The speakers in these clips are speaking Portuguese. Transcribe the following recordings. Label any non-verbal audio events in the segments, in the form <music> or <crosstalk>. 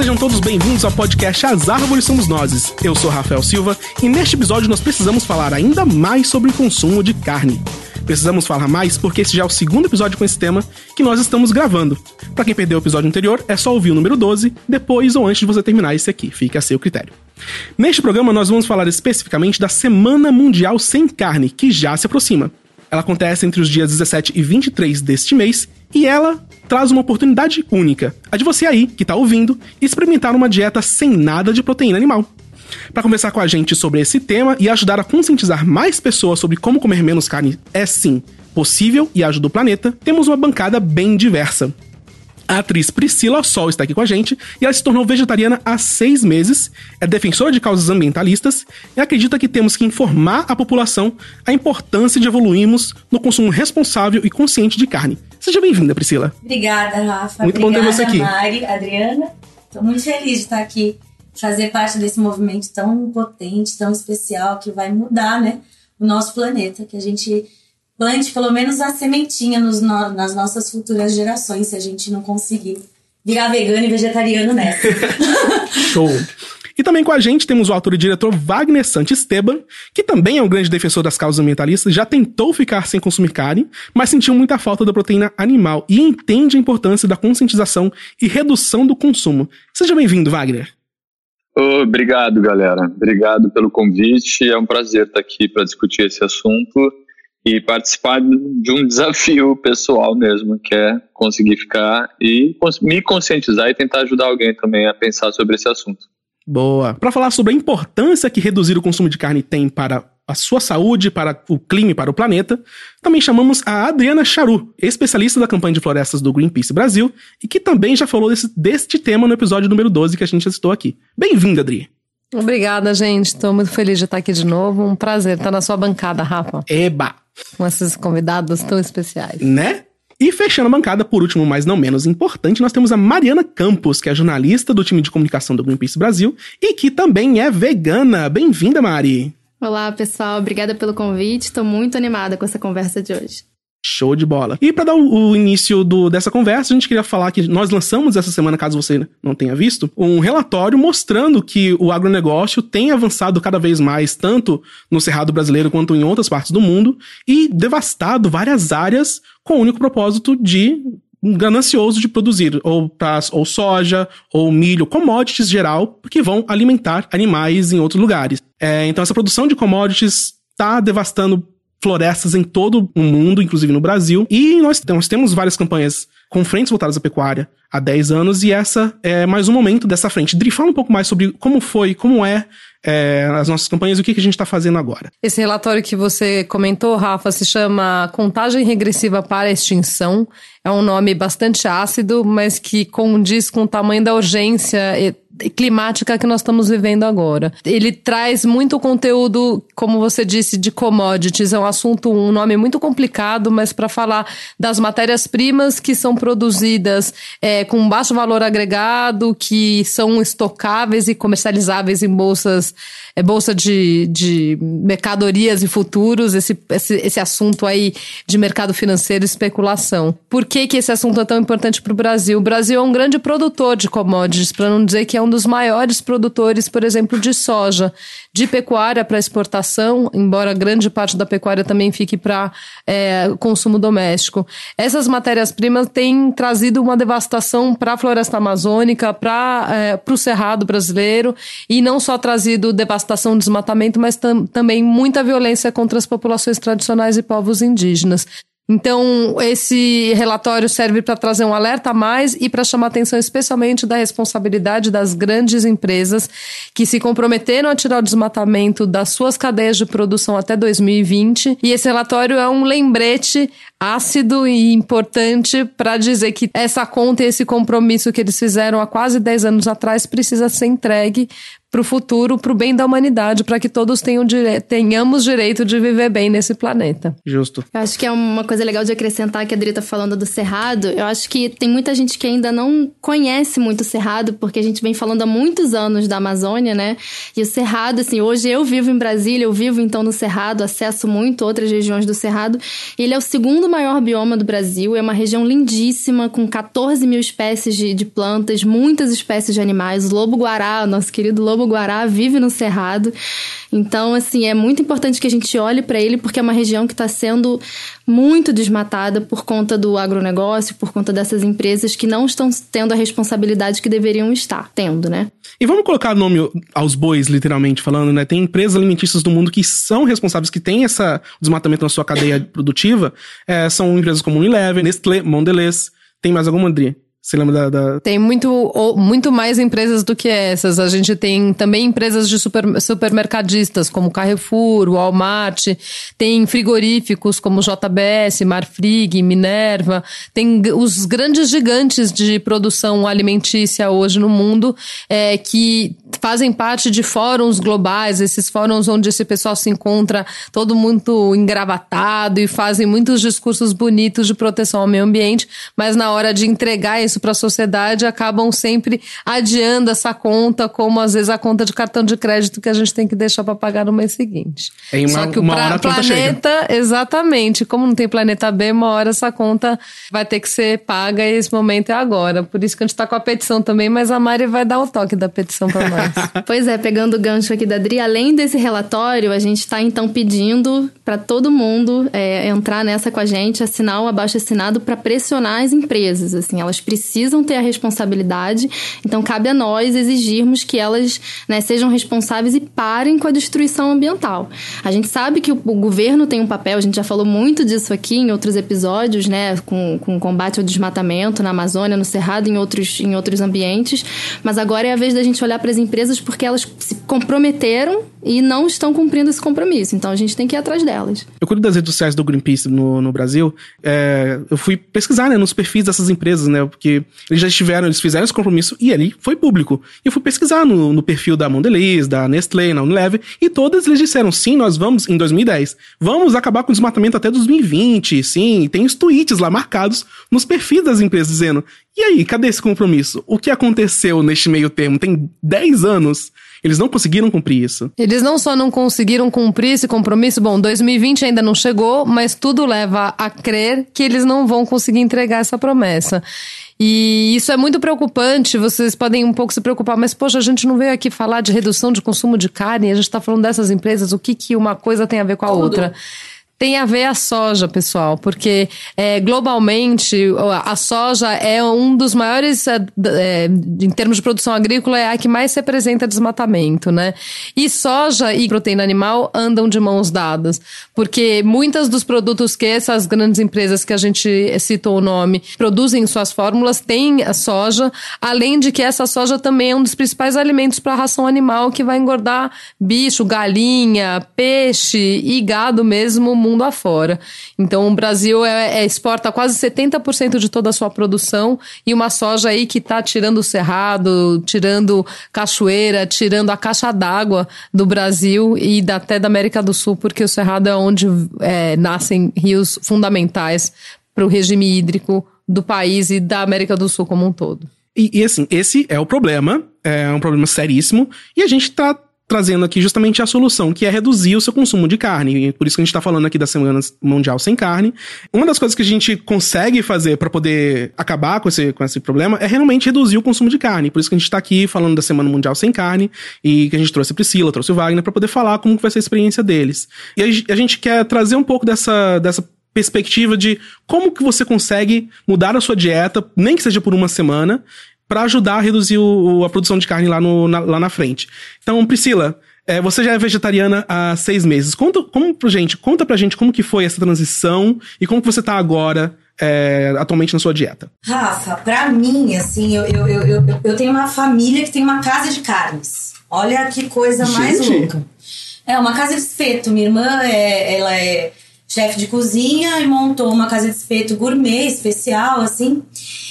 Sejam todos bem-vindos ao podcast As Árvores Somos Nós. Eu sou Rafael Silva e neste episódio nós precisamos falar ainda mais sobre o consumo de carne. Precisamos falar mais porque esse já é o segundo episódio com esse tema que nós estamos gravando. Para quem perdeu o episódio anterior, é só ouvir o número 12 depois ou antes de você terminar esse aqui, fica a seu critério. Neste programa nós vamos falar especificamente da Semana Mundial Sem Carne, que já se aproxima. Ela acontece entre os dias 17 e 23 deste mês e ela traz uma oportunidade única, a de você aí, que está ouvindo, experimentar uma dieta sem nada de proteína animal. Para conversar com a gente sobre esse tema e ajudar a conscientizar mais pessoas sobre como comer menos carne é sim possível e ajuda o planeta, temos uma bancada bem diversa. A atriz Priscila Sol está aqui com a gente e ela se tornou vegetariana há seis meses, é defensora de causas ambientalistas e acredita que temos que informar a população a importância de evoluirmos no consumo responsável e consciente de carne. Seja bem-vinda, Priscila. Obrigada, Rafa. Muito Obrigada, bom ter você aqui. Mari, Adriana. Estou muito feliz de estar aqui, fazer parte desse movimento tão potente, tão especial, que vai mudar né, o nosso planeta, que a gente plante pelo menos a sementinha nos no- nas nossas futuras gerações, se a gente não conseguir virar vegano e vegetariano nessa. <laughs> Show! E também com a gente temos o autor e diretor Wagner Santisteban, que também é um grande defensor das causas ambientalistas, já tentou ficar sem consumir carne, mas sentiu muita falta da proteína animal e entende a importância da conscientização e redução do consumo. Seja bem-vindo, Wagner. Obrigado, galera. Obrigado pelo convite. É um prazer estar aqui para discutir esse assunto e participar de um <laughs> desafio pessoal mesmo, que é conseguir ficar e me conscientizar e tentar ajudar alguém também a pensar sobre esse assunto. Boa. Para falar sobre a importância que reduzir o consumo de carne tem para a sua saúde, para o clima e para o planeta, também chamamos a Adriana Charu, especialista da campanha de florestas do Greenpeace Brasil, e que também já falou desse, deste tema no episódio número 12 que a gente já citou aqui. Bem-vinda, Adri. Obrigada, gente. Estou muito feliz de estar aqui de novo. Um prazer estar na sua bancada, Rafa, Eba! Com esses convidados tão especiais. Né? E fechando a bancada, por último, mas não menos importante, nós temos a Mariana Campos, que é jornalista do time de comunicação do Greenpeace Brasil e que também é vegana. Bem-vinda, Mari. Olá, pessoal. Obrigada pelo convite. Estou muito animada com essa conversa de hoje. Show de bola. E para dar o, o início do- dessa conversa, a gente queria falar que nós lançamos essa semana, caso você não tenha visto, um relatório mostrando que o agronegócio tem avançado cada vez mais, tanto no Cerrado brasileiro quanto em outras partes do mundo, e devastado várias áreas com o único propósito de ganancioso de produzir ou, pras- ou soja, ou milho, commodities geral, que vão alimentar animais em outros lugares. É, então essa produção de commodities está devastando florestas em todo o mundo, inclusive no Brasil. E nós, nós temos várias campanhas com frentes voltadas à pecuária há 10 anos, e essa é mais um momento dessa frente. Dri, fala um pouco mais sobre como foi, como é, é, as nossas campanhas e o que, que a gente está fazendo agora. Esse relatório que você comentou, Rafa, se chama Contagem Regressiva para a Extinção. É um nome bastante ácido, mas que condiz com o tamanho da urgência e- climática que nós estamos vivendo agora. Ele traz muito conteúdo, como você disse, de commodities. É um assunto, um nome muito complicado, mas para falar das matérias-primas que são produzidas é, com baixo valor agregado, que são estocáveis e comercializáveis em bolsas, é, bolsa de, de mercadorias e futuros, esse, esse, esse assunto aí de mercado financeiro e especulação. Por que, que esse assunto é tão importante para o Brasil? O Brasil é um grande produtor de commodities, para não dizer que é um dos maiores produtores, por exemplo, de soja, de pecuária para exportação, embora grande parte da pecuária também fique para é, consumo doméstico. Essas matérias-primas têm trazido uma devastação para a floresta amazônica, para é, o cerrado brasileiro, e não só trazido devastação, desmatamento, mas tam, também muita violência contra as populações tradicionais e povos indígenas. Então, esse relatório serve para trazer um alerta a mais e para chamar atenção especialmente da responsabilidade das grandes empresas que se comprometeram a tirar o desmatamento das suas cadeias de produção até 2020. E esse relatório é um lembrete ácido e importante para dizer que essa conta e esse compromisso que eles fizeram há quase 10 anos atrás precisa ser entregue para o futuro, para o bem da humanidade, para que todos tenham dire... tenhamos direito de viver bem nesse planeta. Justo. Eu acho que é uma coisa legal de acrescentar que a Adri tá falando do Cerrado. Eu acho que tem muita gente que ainda não conhece muito o Cerrado, porque a gente vem falando há muitos anos da Amazônia, né? E o Cerrado, assim, hoje eu vivo em Brasília, eu vivo então no Cerrado, acesso muito outras regiões do Cerrado. Ele é o segundo maior bioma do Brasil, é uma região lindíssima, com 14 mil espécies de, de plantas, muitas espécies de animais. O lobo-guará, nosso querido lobo lobo-guará vive no Cerrado. Então, assim, é muito importante que a gente olhe para ele, porque é uma região que está sendo muito desmatada por conta do agronegócio, por conta dessas empresas que não estão tendo a responsabilidade que deveriam estar tendo, né? E vamos colocar nome aos bois, literalmente falando, né? Tem empresas alimentícias do mundo que são responsáveis, que têm essa desmatamento na sua cadeia produtiva. É, são empresas como Unilever, Nestlé, Mondelez. Tem mais alguma, Adri? Você lembra da, da, Tem muito, muito mais empresas do que essas. A gente tem também empresas de super, supermercadistas, como Carrefour, Walmart. Tem frigoríficos como JBS, Marfrig, Minerva. Tem os grandes gigantes de produção alimentícia hoje no mundo é, que fazem parte de fóruns globais, esses fóruns onde esse pessoal se encontra todo muito engravatado e fazem muitos discursos bonitos de proteção ao meio ambiente, mas na hora de entregar isso para a sociedade, acabam sempre adiando essa conta, como às vezes a conta de cartão de crédito que a gente tem que deixar para pagar no mês seguinte. Em uma, Só que o pra, planeta, exatamente, como não tem planeta B, uma hora essa conta vai ter que ser paga e esse momento é agora. Por isso que a gente está com a petição também, mas a Mari vai dar o toque da petição para nós. <laughs> pois é, pegando o gancho aqui da Adri, além desse relatório, a gente está então pedindo para todo mundo é, entrar nessa com a gente, assinar o abaixo assinado para pressionar as empresas. Assim, elas precisam ter a responsabilidade, então cabe a nós exigirmos que elas né, sejam responsáveis e parem com a destruição ambiental. A gente sabe que o, o, governo tem um papel, a gente já falou muito disso aqui em outros episódios, né, com, com o combate ao desmatamento na Amazônia, no Cerrado, em outros, em outros ambientes, mas agora é a vez da gente olhar para as empresas porque elas se comprometeram e não estão cumprindo esse compromisso, então a gente tem que ir atrás delas. Eu cuido das redes sociais do Greenpeace no, no Brasil, é, eu fui pesquisar né, nos perfis dessas empresas, né, porque eles já estiveram, eles fizeram esse compromisso e ali foi público. E eu fui pesquisar no, no perfil da Mondelez, da Nestlé, na Unilever, e todas eles disseram, sim, nós vamos, em 2010, vamos acabar com o desmatamento até 2020, sim, tem os tweets lá marcados nos perfis das empresas dizendo, e aí, cadê esse compromisso? O que aconteceu neste meio termo? Tem 10 anos. Eles não conseguiram cumprir isso. Eles não só não conseguiram cumprir esse compromisso, bom, 2020 ainda não chegou, mas tudo leva a crer que eles não vão conseguir entregar essa promessa. E isso é muito preocupante. Vocês podem um pouco se preocupar, mas, poxa, a gente não veio aqui falar de redução de consumo de carne, a gente está falando dessas empresas, o que, que uma coisa tem a ver com a Tudo. outra tem a ver a soja, pessoal, porque é, globalmente a soja é um dos maiores, é, é, em termos de produção agrícola, é a que mais representa desmatamento, né? E soja e proteína animal andam de mãos dadas, porque muitas dos produtos que essas grandes empresas que a gente citou o nome produzem em suas fórmulas têm a soja, além de que essa soja também é um dos principais alimentos para a ração animal que vai engordar bicho, galinha, peixe e gado mesmo mundo afora. Então, o Brasil é, é, exporta quase 70% de toda a sua produção e uma soja aí que está tirando o cerrado, tirando cachoeira, tirando a caixa d'água do Brasil e da, até da América do Sul, porque o cerrado é onde é, nascem rios fundamentais para o regime hídrico do país e da América do Sul como um todo. E, e, assim, esse é o problema, é um problema seríssimo, e a gente está trazendo aqui justamente a solução, que é reduzir o seu consumo de carne. E por isso que a gente está falando aqui da Semana Mundial Sem Carne. Uma das coisas que a gente consegue fazer para poder acabar com esse, com esse problema é realmente reduzir o consumo de carne. Por isso que a gente está aqui falando da Semana Mundial Sem Carne e que a gente trouxe a Priscila, trouxe o Wagner para poder falar como vai ser a experiência deles. E a gente quer trazer um pouco dessa, dessa perspectiva de como que você consegue mudar a sua dieta, nem que seja por uma semana, para ajudar a reduzir o, a produção de carne lá, no, na, lá na frente. Então, Priscila, é, você já é vegetariana há seis meses. Conta, como, gente, conta pra gente como que foi essa transição e como que você tá agora é, atualmente na sua dieta? Rafa, pra mim, assim, eu, eu, eu, eu, tenho uma família que tem uma casa de carnes. Olha que coisa mais louca. É uma casa de espeto. Minha irmã, é, ela é chefe de cozinha e montou uma casa de espeto gourmet especial, assim.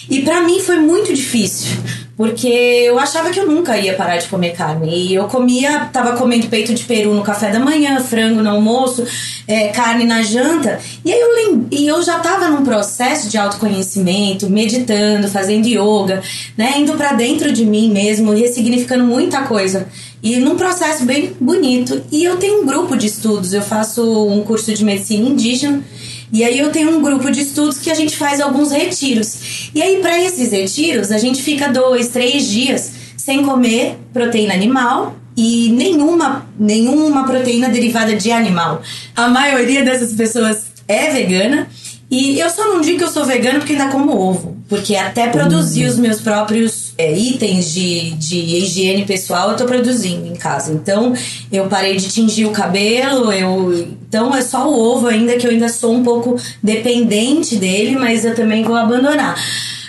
E para mim foi muito difícil, porque eu achava que eu nunca ia parar de comer carne. E eu comia, tava comendo peito de peru no café da manhã, frango no almoço, é, carne na janta. E aí eu, e eu já tava num processo de autoconhecimento, meditando, fazendo yoga, né? Indo para dentro de mim mesmo, ressignificando muita coisa. E num processo bem bonito. E eu tenho um grupo de estudos, eu faço um curso de medicina indígena. E aí eu tenho um grupo de estudos que a gente faz alguns retiros. E aí, para esses retiros, a gente fica dois, três dias sem comer proteína animal e nenhuma, nenhuma proteína derivada de animal. A maioria dessas pessoas é vegana. E eu só não digo que eu sou vegana porque ainda como ovo. Porque até produzir os meus próprios é, itens de, de higiene pessoal eu tô produzindo em casa. Então eu parei de tingir o cabelo, eu. Então é só o ovo ainda que eu ainda sou um pouco dependente dele, mas eu também vou abandonar.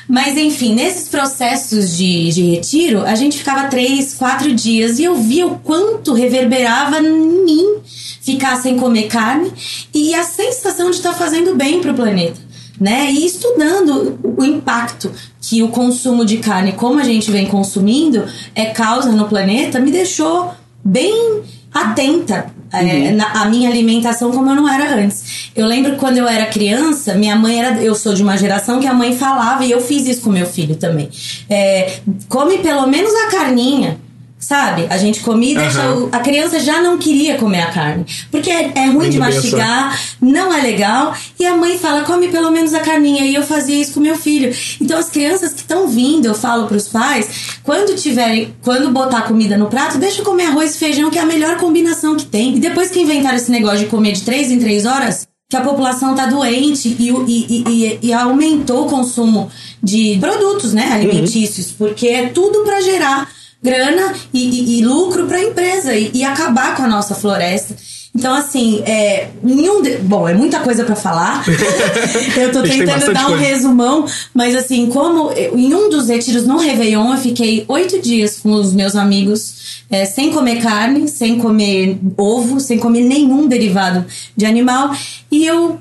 Mas enfim, nesses processos de, de retiro, a gente ficava três, quatro dias e eu via o quanto reverberava em mim ficar sem comer carne e a sensação de estar tá fazendo bem para o planeta. Né? E estudando o impacto que o consumo de carne, como a gente vem consumindo, é causa no planeta, me deixou bem atenta é, uhum. na, a minha alimentação como eu não era antes. Eu lembro quando eu era criança, minha mãe era. Eu sou de uma geração que a mãe falava, e eu fiz isso com meu filho também. É, come pelo menos a carninha Sabe? A gente comia e deixa. O, a criança já não queria comer a carne. Porque é, é ruim de mastigar, não é legal. E a mãe fala, come pelo menos a carninha. E eu fazia isso com meu filho. Então as crianças que estão vindo, eu falo pros pais, quando tiverem, quando botar comida no prato, deixa eu comer arroz e feijão, que é a melhor combinação que tem. E depois que inventaram esse negócio de comer de três em três horas, que a população está doente e, e, e, e, aumentou o consumo de produtos né, alimentícios, uhum. porque é tudo para gerar grana e, e, e lucro para a empresa e, e, acabar com a nossa floresta. Então, assim, é, nenhum de... bom, é muita coisa para falar. <laughs> eu tô tentando dar um coisa. resumão, mas assim, como em um dos retiros no Réveillon, eu fiquei oito dias com os meus amigos é, sem comer carne, sem comer ovo, sem comer nenhum derivado de animal, e eu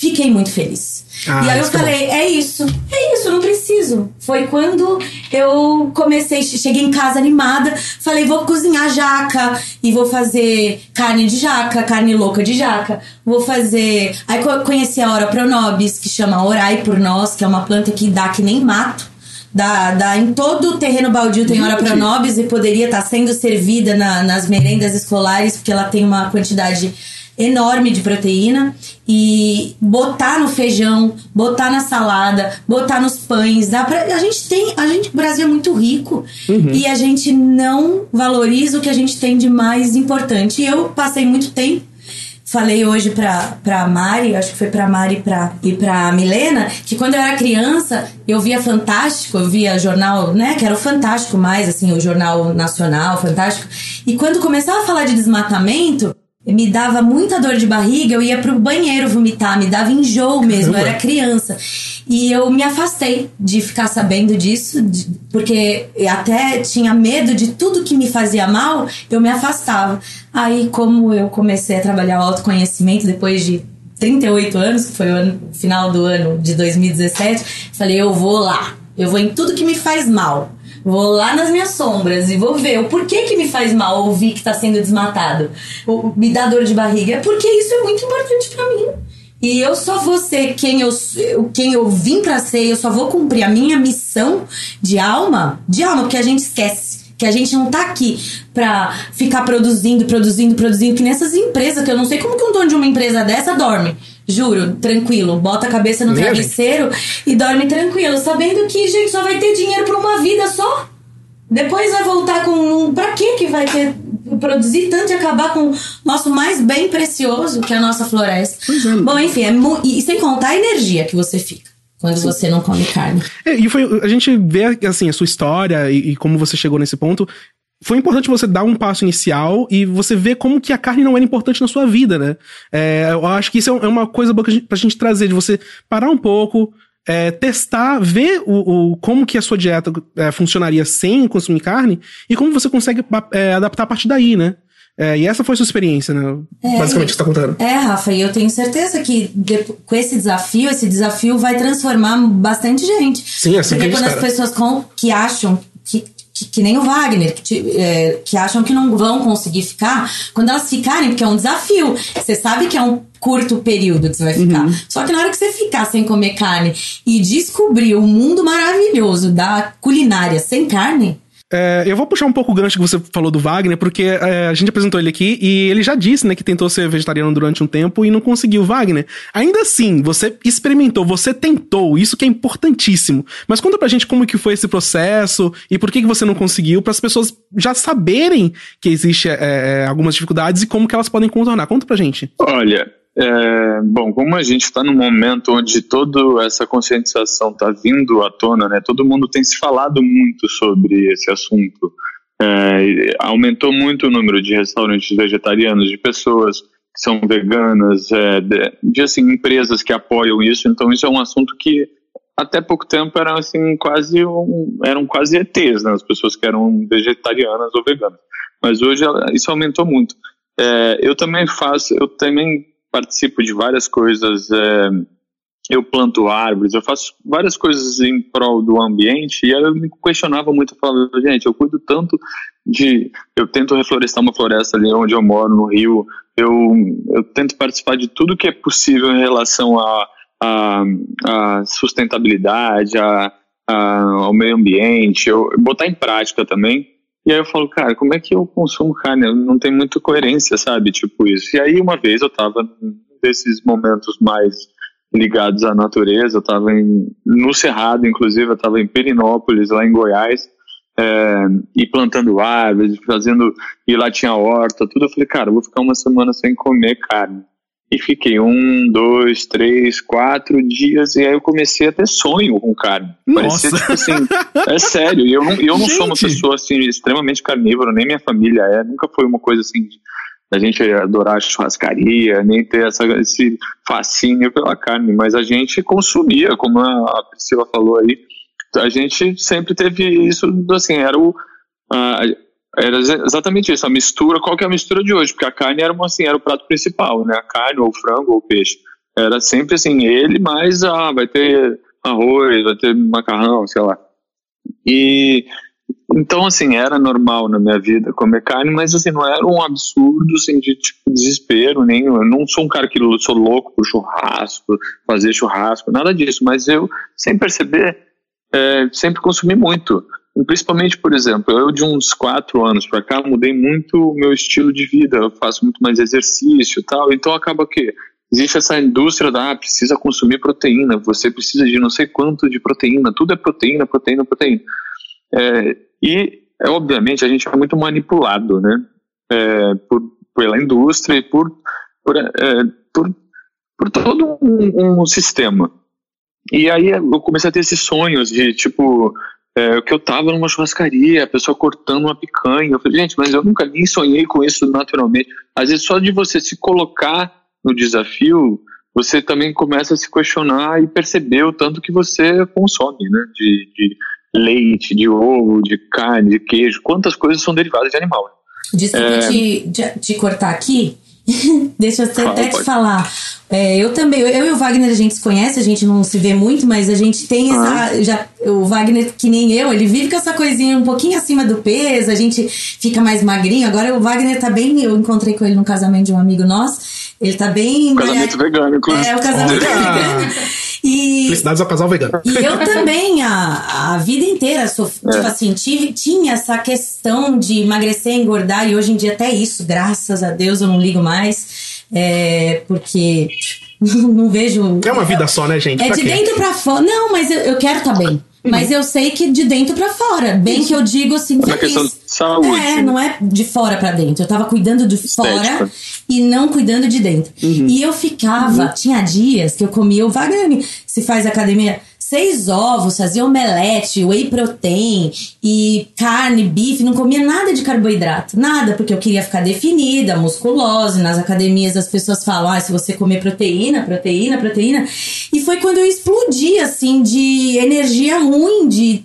fiquei muito feliz. Ah, e aí eu falei, é isso, é isso, não preciso. Foi quando eu comecei, cheguei em casa animada, falei, vou cozinhar jaca e vou fazer carne de jaca, carne louca de jaca. Vou fazer. Aí conheci a Ora Pronobis, que chama Orai por Nós, que é uma planta que dá que nem mato. Dá, dá em todo o terreno baldio tem Ora Pronobis e poderia estar tá sendo servida na, nas merendas escolares, porque ela tem uma quantidade enorme de proteína e botar no feijão, botar na salada, botar nos pães, dá pra, a gente tem, a gente, o Brasil é muito rico uhum. e a gente não valoriza o que a gente tem de mais importante. Eu passei muito tempo falei hoje pra, pra Mari, acho que foi pra Mari pra, e pra Milena, que quando eu era criança, eu via Fantástico, eu via jornal, né, que era o Fantástico mais, assim, o jornal nacional, Fantástico. E quando começava a falar de desmatamento, me dava muita dor de barriga, eu ia pro banheiro vomitar, me dava enjoo mesmo, eu era criança. E eu me afastei de ficar sabendo disso, de, porque até tinha medo de tudo que me fazia mal, eu me afastava. Aí, como eu comecei a trabalhar o autoconhecimento depois de 38 anos, que foi o ano, final do ano de 2017, falei, eu vou lá, eu vou em tudo que me faz mal. Vou lá nas minhas sombras e vou ver o porquê que me faz mal ouvir que tá sendo desmatado. O, me dá dor de barriga. É porque isso é muito importante para mim. E eu só vou ser quem eu, quem eu vim para ser, eu só vou cumprir a minha missão de alma, de alma, porque a gente esquece que a gente não tá aqui pra ficar produzindo, produzindo, produzindo, que nessas empresas, que eu não sei como que um dono de uma empresa dessa dorme. Juro, tranquilo. Bota a cabeça no travesseiro e dorme tranquilo, sabendo que, gente, só vai ter dinheiro por uma vida só. Depois vai voltar com. Pra que que vai ter. Produzir tanto e acabar com o nosso mais bem precioso, que é a nossa floresta. Pois é. Bom, enfim, é e sem contar a energia que você fica quando Sim. você não come carne. É, e foi, a gente vê assim a sua história e, e, como você chegou nesse ponto foi importante você dar um passo inicial e você ver como que a carne não era importante na sua vida, né? É, eu acho que isso é, é uma coisa boa pra gente, trazer, de você parar um pouco, é, testar, ver o, o, como que a sua dieta é, funcionaria sem consumir carne e como você consegue é, adaptar a partir daí, né? É, e essa foi a sua experiência, né? É, Basicamente, que você tá contando. É, Rafa, e eu tenho certeza que com esse desafio, esse desafio vai transformar bastante gente. Sim, é assim que Porque gente quando as espera. pessoas com- que acham que, que, que nem o Wagner, que, te- é, que acham que não vão conseguir ficar, quando elas ficarem, porque é um desafio. Você sabe que é um curto período que você vai ficar. Uhum. Só que na hora que você ficar sem comer carne e descobrir o mundo maravilhoso da culinária sem carne, É, eu vou puxar um pouco o gancho que você falou do Wagner, porque é, a gente apresentou ele aqui e ele já disse, né, que tentou ser vegetariano durante um tempo e não conseguiu. Wagner, ainda assim, você experimentou, você tentou, isso que é importantíssimo. Mas conta pra gente como que foi esse processo e por que, que você não conseguiu, para as pessoas já saberem que existe é, é, algumas dificuldades e como que elas podem contornar. Conta pra gente. Olha, é, bom, como a gente está num momento onde toda essa conscientização está vindo à tona, né? Todo mundo tem se falado muito sobre esse assunto. É, aumentou muito o número de restaurantes vegetarianos, de pessoas que são veganas, é, de, de, assim empresas que apoiam isso. Então isso é um assunto que até pouco tempo eram assim quase um, eram quase ETs, né? As pessoas que eram vegetarianas ou veganas. Mas hoje isso aumentou muito. É, eu também faço, eu também participo de várias coisas. é, eu planto árvores, eu faço várias coisas em prol do ambiente e eu me questionava muito, falava, gente, eu cuido tanto de, eu tento reflorestar uma floresta ali onde eu moro, no Rio, eu, eu tento participar de tudo que é possível em relação a, a, a sustentabilidade, a, a, ao meio ambiente, eu, botar em prática também. E aí eu falo, cara, como é que eu consumo carne? Não tem muita coerência, sabe? Tipo isso. E aí uma vez eu tava desses momentos mais ligados à natureza, eu tava em, no Cerrado, inclusive, eu tava em Perinópolis, lá em Goiás, é, e plantando árvores, fazendo, e lá tinha horta, tudo. Eu falei, cara, eu vou ficar uma semana sem comer carne. E fiquei um, dois, três, quatro dias, e aí eu comecei a ter sonho com carne. Parecia, Nossa. tipo assim, é sério, e eu não, eu não sou uma pessoa assim, extremamente carnívora, nem minha família é, nunca foi uma coisa assim a gente adorar churrascaria, nem ter essa, esse fascínio pela carne, mas a gente consumia, como a Priscila falou aí, a gente sempre teve isso, assim, era o era exa- exatamente isso, a mistura, qual que é a mistura de hoje? Porque a carne era uma, assim, era o prato principal, né? A carne, ou frango, ou peixe. Era sempre assim, ele mais, ah, vai ter arroz, vai ter macarrão, sei lá. E então, assim, era normal na minha vida comer carne, mas assim, não era um absurdo, assim, de tipo, desespero, nem, eu não sou um cara que sou louco por churrasco, fazer churrasco, nada disso, mas eu, sem perceber, é, sempre consumi muito. Principalmente, por exemplo, eu de uns quatro anos pra cá mudei muito o meu estilo de vida, eu faço muito mais exercício tal, então acaba que existe essa indústria da, ah, precisa consumir proteína, você precisa de não sei quanto de proteína, tudo é proteína, proteína, proteína. É, e, é, obviamente, a gente é muito manipulado, né? É, por, pela indústria e por, por, é, por, por todo um, um sistema. E aí eu comecei a ter esses sonhos de, tipo, é, que eu tava numa churrascaria, a pessoa cortando uma picanha. Eu falei, gente, mas eu nunca nem sonhei com isso naturalmente. Às vezes, só de você se colocar no desafio, você também começa a se questionar e perceber o tanto que você consome, né? De, de leite, de ovo, de carne, de queijo, quantas coisas são derivadas de animal. Desculpa É. te, te cortar aqui. <laughs> Deixa eu até, te falar. É, eu também, eu, e o Wagner a gente se conhece, a gente não se vê muito, mas a gente tem essa. Já, o Wagner, que nem eu, ele vive com essa coisinha um pouquinho acima do peso, a gente fica mais magrinho. Agora o Wagner tá bem. Eu encontrei com ele no casamento de um amigo nosso. Ele tá bem. Casamento vegano, inclusive. É, o casamento Olha! vegano. E, Felicidades ao casal vegano. e eu também, a, a vida inteira, sof- É. tipo assim, tive, tinha essa questão de emagrecer, engordar, e hoje em dia até isso, graças a Deus, eu não ligo mais, é, porque <laughs> não vejo... É uma vida só, né, gente? É Pra de quê? dentro pra fora. Não, mas eu, eu quero estar bem. Mas eu sei que de dentro pra fora. Bem que eu digo assim, Uma feliz. questão de saúde. É, não é de fora pra dentro. Eu tava cuidando de fora Estética. e não cuidando de dentro. Uhum. E eu ficava, tinha dias que eu comia, o Wagner se faz academia, seis ovos, fazia omelete, whey protein e carne, bife, não comia nada de carboidrato, nada, porque eu queria ficar definida, musculose. Nas academias as pessoas falam, ah, se você comer proteína, proteína, proteína. E foi quando eu explodi, assim, de energia ruim, de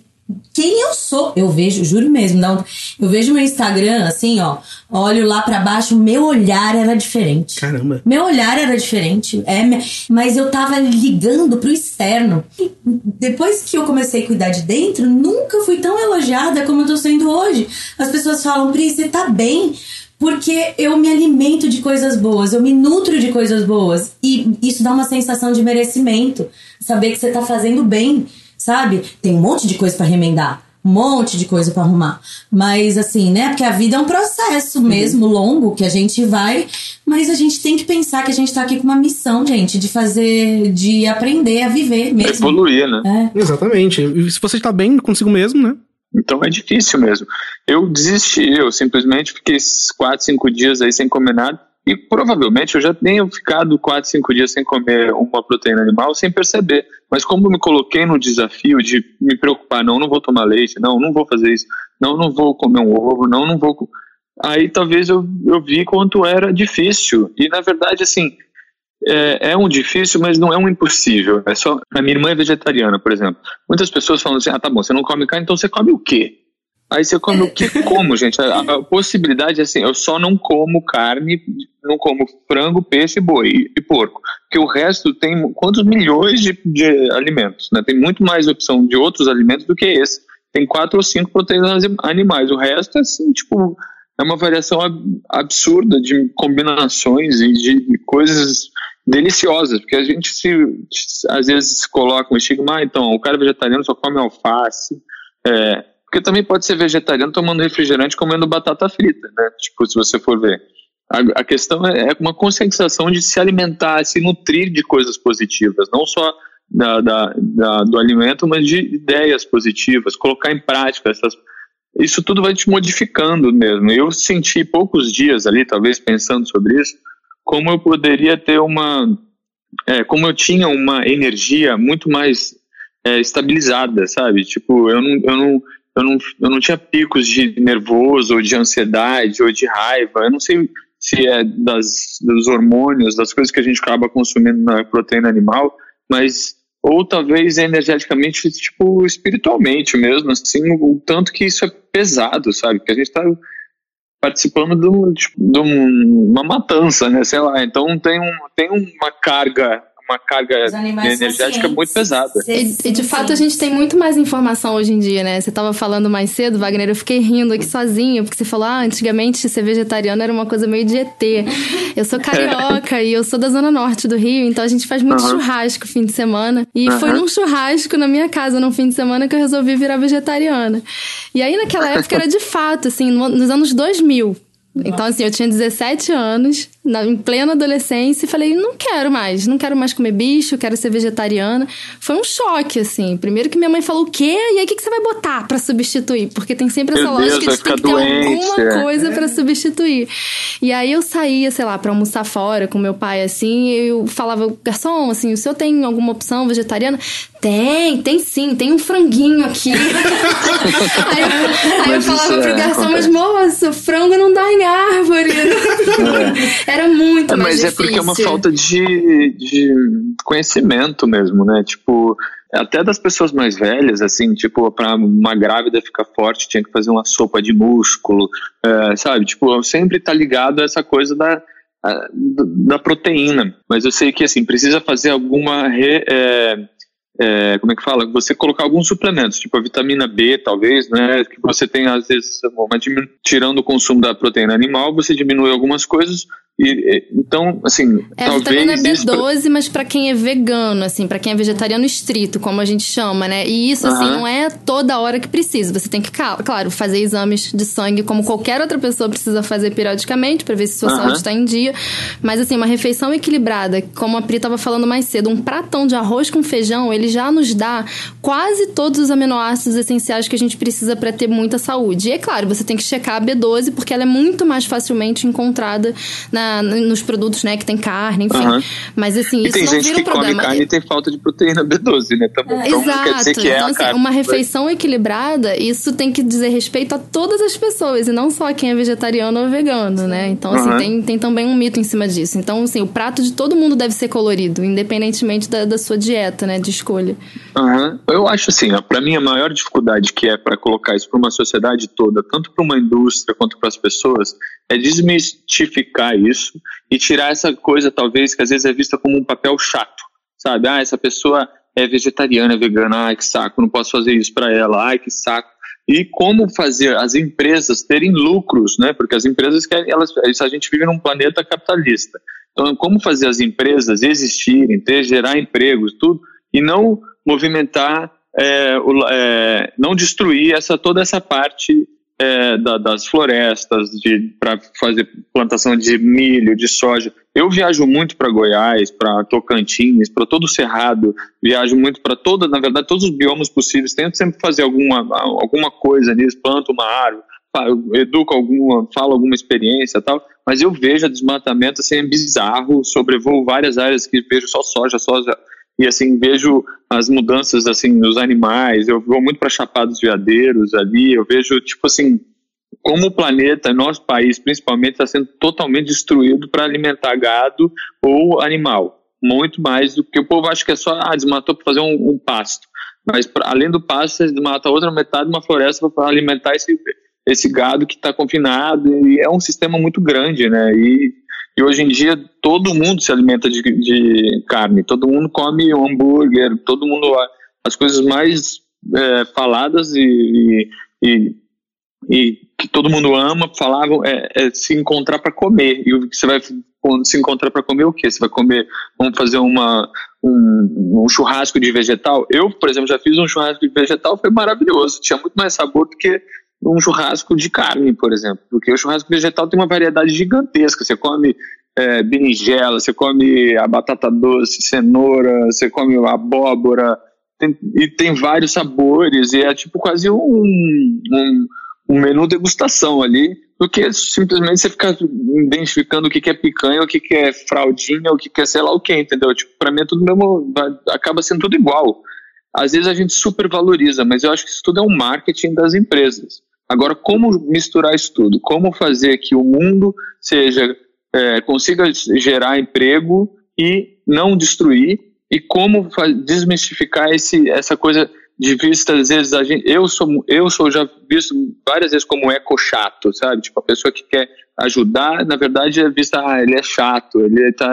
quem eu sou. Eu vejo, juro mesmo, não, eu vejo meu Instagram assim, ó, olho lá para baixo, meu olhar era diferente. Caramba. Meu olhar era diferente, é, mas eu tava ligando pro externo. E depois que eu comecei a cuidar de dentro, nunca fui tão elogiada como eu tô sendo hoje. As pessoas falam, Pri, você tá bem? Porque eu me alimento de coisas boas, eu me nutro de coisas boas. E isso dá uma sensação de merecimento. Saber que você tá fazendo bem, sabe? Tem um monte de coisa para remendar um monte de coisa para arrumar. Mas assim, né? Porque a vida é um processo mesmo longo que a gente vai, mas a gente tem que pensar que a gente tá aqui com uma missão, gente, de fazer, de aprender a viver mesmo. Evoluir, né? É. Exatamente. E se você está bem consigo mesmo, né? Então é difícil mesmo. Eu desisti, eu simplesmente fiquei quatro, cinco dias aí sem comer nada. E provavelmente eu já tenho ficado 4, 5 dias sem comer uma proteína animal sem perceber. Mas como me coloquei no desafio de me preocupar, não, não vou tomar leite, não, não vou fazer isso, não, não vou comer um ovo, não, não vou. Aí talvez eu, eu vi quanto era difícil. E na verdade, assim, é, é, um difícil, mas não é um impossível. É só. A minha irmã é vegetariana, por exemplo. Muitas pessoas falam assim: ah, tá bom, você não come carne, então você come o quê? Aí você come o que como, gente? A, a, possibilidade é assim, eu só não como carne, não como frango, peixe, boi e, e porco. Porque o resto tem quantos milhões de, de, alimentos, né? Tem muito mais opção de outros alimentos do que esse. Tem quatro ou cinco proteínas animais. O resto é assim, tipo, é uma variação absurda de combinações e de coisas deliciosas, porque a gente se, às vezes coloca um estigma, ah, então, o cara vegetariano só come alface, é, porque também pode ser vegetariano tomando refrigerante comendo batata frita, né? Tipo, se você for ver. A, a questão é, é uma conscientização de se alimentar, se nutrir de coisas positivas, não só da, da, da, do alimento, mas de ideias positivas, colocar em prática essas. Isso tudo vai te modificando mesmo. Eu senti poucos dias ali, talvez pensando sobre isso, como eu poderia ter uma. É, como eu tinha uma energia muito mais é, estabilizada, sabe? Tipo, eu não, eu não, eu não, eu não tinha picos de nervoso, ou de ansiedade, ou de raiva. Eu não sei se é das, dos hormônios, das coisas que a gente acaba consumindo na proteína animal, mas ou talvez energeticamente, tipo, espiritualmente mesmo, assim, o tanto que isso é pesado, sabe? Que a gente está participando de, um, tipo, de, uma matança, né? Sei lá, então tem, um, tem uma carga uma carga energética muito pesada. E, e, de fato a gente tem muito mais informação hoje em dia, né? Você estava falando mais cedo, Wagner, eu fiquei rindo aqui sozinho, porque você falou, ah, antigamente ser vegetariano era uma coisa meio de ET. Eu sou carioca <laughs> e eu sou da zona norte do Rio, então a gente faz muito uhum. churrasco fim de semana. E uhum. foi num churrasco na minha casa no fim de semana que eu resolvi virar vegetariana. E aí naquela época era de fato, assim, nos anos 2000. Então, assim, eu tinha 17 anos, na, em plena adolescência, e falei, não quero mais, não quero mais comer bicho, quero ser vegetariana. Foi um choque, assim. Primeiro que minha mãe falou, o quê? E aí, o que, que você vai botar para substituir? Porque tem sempre essa Meu lógica Deus, de tem que ter alguma é. coisa para substituir. E aí, eu saía, sei lá, pra almoçar fora com meu pai, assim, e eu falava, garçom, assim, o senhor tem alguma opção vegetariana? Tem, tem sim, tem um franguinho aqui. aí, <laughs> aí eu falava pro é, garçom, mas moço, frango não dá em árvore. <laughs> É. Era muito é, mais Mas difícil. é porque é uma falta de, de conhecimento mesmo, né? Tipo, até das pessoas mais velhas, assim, tipo, para uma grávida ficar forte tinha que fazer uma sopa de músculo, é, sabe? Tipo, sempre tá ligado a essa coisa da, da proteína. Mas eu sei que, assim, precisa fazer alguma re, é, é, como é que fala? Você colocar alguns suplementos, tipo a vitamina B, talvez, né? Que você tem, às vezes, uma, tirando o consumo da proteína animal, você diminui algumas coisas, e, então, assim, é, talvez. A vitamina B12, isso... mas para quem é vegano, assim, para quem é vegetariano estrito, como a gente chama, né? E isso, assim, não é toda hora que precisa. Você tem que, claro, fazer exames de sangue como qualquer outra pessoa precisa fazer periodicamente para ver se sua saúde está em dia. Mas, assim, uma refeição equilibrada, como a Pri estava falando mais cedo, um pratão de arroz com feijão, ele já nos dá quase todos os aminoácidos essenciais que a gente precisa para ter muita saúde. E é claro, você tem que checar a B12 porque ela é muito mais facilmente encontrada na nos produtos, né, que tem carne, enfim. Uhum. Mas assim, e isso tem não gente vira um que problema. come carne e tem falta de proteína B12, né? Também. É. Então, Exato. Quer dizer que é então, assim, carne, uma refeição equilibrada, isso tem que dizer respeito a todas as pessoas, e não só quem é vegetariano ou vegano, né? Então, assim, uhum. tem, tem também um mito em cima disso. Então, assim, o prato de todo mundo deve ser colorido, independentemente da, da sua dieta, né, de escolha. Uhum. Eu acho assim, para mim a maior dificuldade que é para colocar isso para uma sociedade toda, tanto para uma indústria quanto para as pessoas, é desmistificar isso e tirar essa coisa talvez que às vezes é vista como um papel chato, sabe? Ah, essa pessoa é vegetariana, é vegana, ai que saco, não posso fazer isso para ela, ai que saco e como fazer as empresas terem lucros, né? Porque as empresas querem, elas, a gente vive num planeta capitalista. Então, como fazer as empresas existirem, ter, gerar empregos, tudo, e não movimentar, é, é, não destruir essa toda essa parte é, da, das florestas para fazer plantação de milho, de soja. Eu viajo muito para Goiás, para Tocantins, para todo o Cerrado, viajo muito para toda, na verdade, todos os biomas possíveis. Tento sempre fazer alguma, alguma coisa nisso, planto uma árvore, educo alguma, falo alguma experiência tal, mas eu vejo desmatamento assim, é bizarro, sobrevoo várias áreas que vejo só soja, soja, e assim vejo as mudanças assim nos animais. Eu vou muito para Chapada dos Veadeiros ali, eu vejo tipo assim como o planeta, nosso país principalmente, está sendo totalmente destruído para alimentar gado ou animal. Muito mais do que o povo acha que é só ah, desmatou para fazer um, um, pasto. Mas pra, além do pasto, você desmata outra metade de uma floresta para alimentar esse, esse gado que está confinado. E é um sistema muito grande, né? E, e hoje em dia todo mundo se alimenta de, de carne, todo mundo come hambúrguer, todo mundo. As coisas mais é, faladas e, e e que todo mundo ama, falavam, é, é se encontrar para comer. E você vai se encontrar para comer o quê? Você vai comer, vamos fazer uma, um, um, churrasco de vegetal? Eu, por exemplo, já fiz um churrasco de vegetal, foi maravilhoso. Tinha muito mais sabor do que um churrasco de carne, por exemplo. Porque o churrasco vegetal tem uma variedade gigantesca. Você come é, berinjela, você come a batata doce, cenoura, você come abóbora, tem, e tem vários sabores, e é tipo quase um, um um menu degustação ali, do que simplesmente você ficar identificando o que, que é picanha, o que, que é fraldinha, o que, que é sei lá o que, entendeu? Tipo, pra mim é tudo mesmo, acaba sendo tudo igual. Às vezes a gente supervaloriza, mas eu acho que isso tudo é um marketing das empresas. Agora, como misturar isso tudo? Como fazer que o mundo seja é, consiga gerar emprego e não destruir? E como desmistificar esse, essa coisa de vista, às vezes, a gente, eu sou, eu sou já visto várias vezes como eco chato, sabe? Tipo, a pessoa que quer ajudar, na verdade, é vista, ah, ele é chato, ele tá.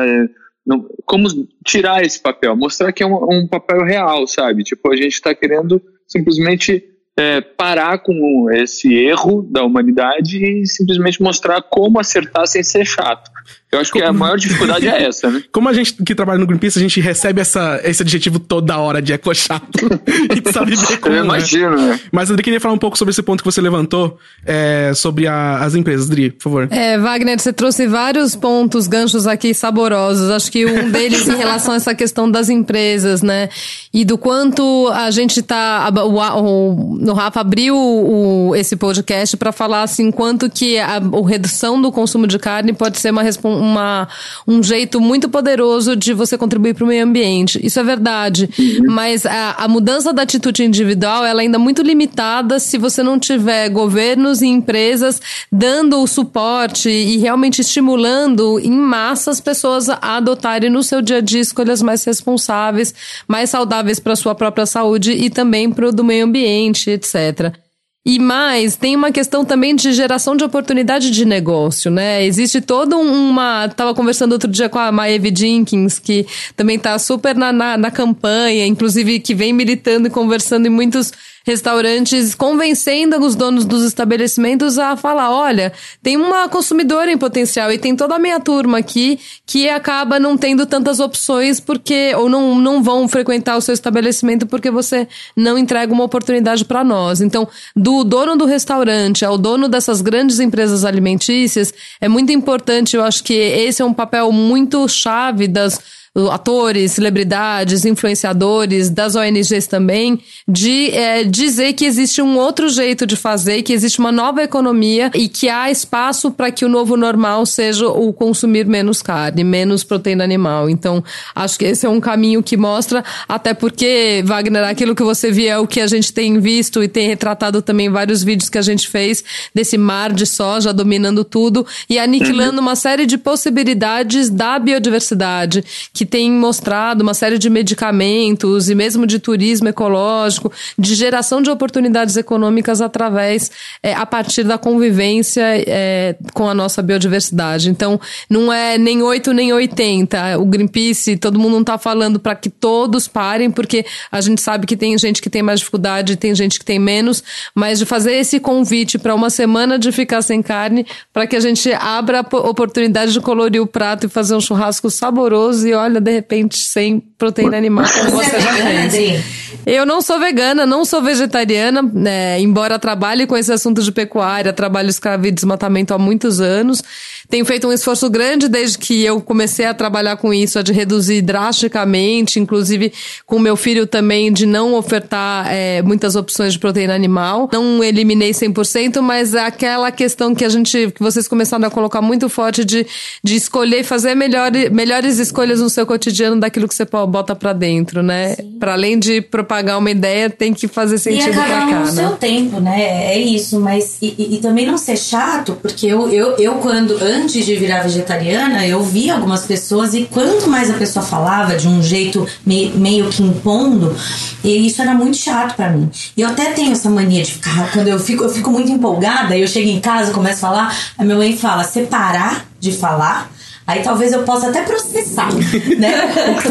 Não, como tirar esse papel? Mostrar que é um, um papel real, sabe? Tipo, a gente está querendo simplesmente é, parar com esse erro da humanidade e simplesmente mostrar como acertar sem ser chato. Eu acho que a maior dificuldade é essa, né? Como a gente que trabalha no Greenpeace, a gente recebe essa, esse adjetivo toda hora de ecochato <laughs> e sabe ver como, Eu né? imagino, né? Mas André, queria falar um pouco sobre esse ponto que você levantou, é, sobre a, as empresas. Adri, por favor. É, Wagner, você trouxe vários pontos, ganchos aqui saborosos. Acho que um deles em relação a essa questão das empresas, né? E do quanto a gente tá... O, o, o Rafa abriu o, esse podcast para falar, assim, quanto que a, a redução do consumo de carne pode ser uma uma, um jeito muito poderoso de você contribuir para o meio ambiente. Isso é verdade. Uhum. Mas a, a mudança da atitude individual ela é ainda muito limitada se você não tiver governos e empresas dando o suporte e realmente estimulando em massa as pessoas a adotarem no seu dia a dia escolhas mais responsáveis, mais saudáveis para a sua própria saúde e também para o do meio ambiente, etc. E mais, tem uma questão também de geração de oportunidade de negócio, né? Existe toda uma. Tava conversando outro dia com a Maeve Jenkins, que também tá super na, na, na campanha, inclusive que vem militando e conversando em muitos restaurantes convencendo os donos dos estabelecimentos a falar: olha, tem uma consumidora em potencial e tem toda a minha turma aqui que acaba não tendo tantas opções porque ou não, não vão frequentar o seu estabelecimento porque você não entrega uma oportunidade para nós. Então, do dono do restaurante ao dono dessas grandes empresas alimentícias, é muito importante, eu acho que esse é um papel muito chave das atores, celebridades, influenciadores, das ONGs também, de é, dizer que existe um outro jeito de fazer, que existe uma nova economia e que há espaço para que o novo normal seja o consumir menos carne, menos proteína animal. Então, acho que esse é um caminho que mostra, até porque, Wagner, aquilo que você via é o que a gente tem visto e tem retratado também vários vídeos que a gente fez desse mar de soja dominando tudo e aniquilando uma série de possibilidades da biodiversidade, que tem mostrado uma série de medicamentos e mesmo de turismo ecológico, de geração de oportunidades econômicas através, é, a partir da convivência é, com a nossa biodiversidade. Então, não é nem 8 nem 80. O Greenpeace, todo mundo não está falando para que todos parem, porque a gente sabe que tem gente que tem mais dificuldade, tem gente que tem menos, mas de fazer esse convite para uma semana de ficar sem carne, para que a gente abra a oportunidade de colorir o prato e fazer um churrasco saboroso e olha, de repente, sem proteína animal, como você já fez. Eu não sou vegana, não sou vegetariana, né, embora trabalhe com esse assunto de pecuária, trabalho escravo e desmatamento há muitos anos. Tenho feito um esforço grande desde que eu comecei a trabalhar com isso, a de reduzir drasticamente, inclusive com meu filho também, de não ofertar é, muitas opções de proteína animal. Não eliminei 100%, mas é aquela questão que a gente, que vocês começaram a colocar muito forte de, de escolher e fazer melhor, melhores escolhas no seu cotidiano daquilo que você bota para dentro, né? Para além de propagar uma ideia, tem que fazer sentido para cá, no né? seu tempo, né? É isso, mas e, e, e, também não ser chato, porque eu, eu, eu quando antes de virar vegetariana, eu vi algumas pessoas e quanto mais a pessoa falava de um jeito meio, meio que impondo, e isso era muito chato para mim. E eu até tenho essa mania de ficar, quando eu fico, eu fico muito empolgada, eu chego em casa, começo a falar, a minha mãe fala: separar de falar Aí talvez eu possa até processar, né?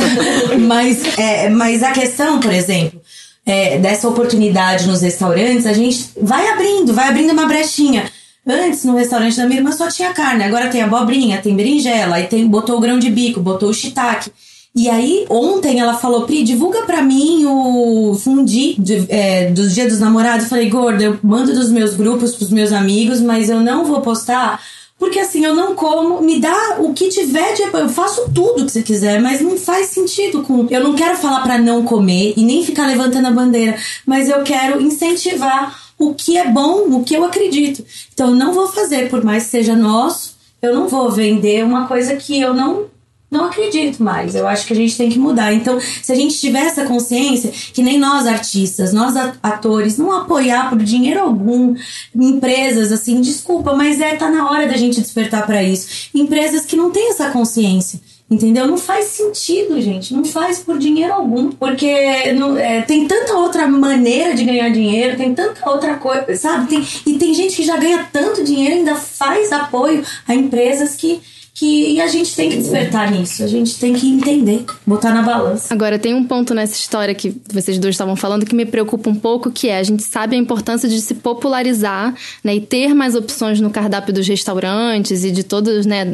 <laughs> mas, é, mas a questão, por exemplo, é, dessa oportunidade nos restaurantes, a gente vai abrindo, vai abrindo uma brechinha. Antes, no restaurante da minha irmã só tinha carne, agora tem abobrinha, tem berinjela, aí tem, botou o grão de bico, botou o shiitake. E aí, ontem ela falou, Pri, divulga pra mim o fundi de, é, dos Dias dos Namorados. Eu falei, gorda, eu mando dos meus grupos pros meus amigos, mas eu não vou postar porque assim, eu não como, me dá o que tiver de. Eu faço tudo que você quiser, mas não faz sentido com. Eu não quero falar para não comer e nem ficar levantando a bandeira, mas eu quero incentivar o que é bom, o que eu acredito. Então, eu não vou fazer, por mais que seja nosso, eu não vou vender uma coisa que eu não não acredito mais. Eu acho que a gente tem que mudar. Então, se a gente tiver essa consciência, que nem nós artistas, nós atores, não apoiar por dinheiro algum empresas assim, desculpa, mas é tá na hora da gente despertar para isso. Empresas que não têm essa consciência. Entendeu? Não faz sentido, gente. Não faz por dinheiro algum. Porque não, é, tem tanta outra maneira de ganhar dinheiro, tem tanta outra coisa, sabe? Tem, e tem gente que já ganha tanto dinheiro e ainda faz apoio a empresas que que a gente tem que despertar nisso, a gente tem que entender, botar na balança. Agora, tem um ponto nessa história que vocês dois estavam falando que me preocupa um pouco, que é a gente sabe a importância de se popularizar, né, e ter mais opções no cardápio dos restaurantes e de todos, né,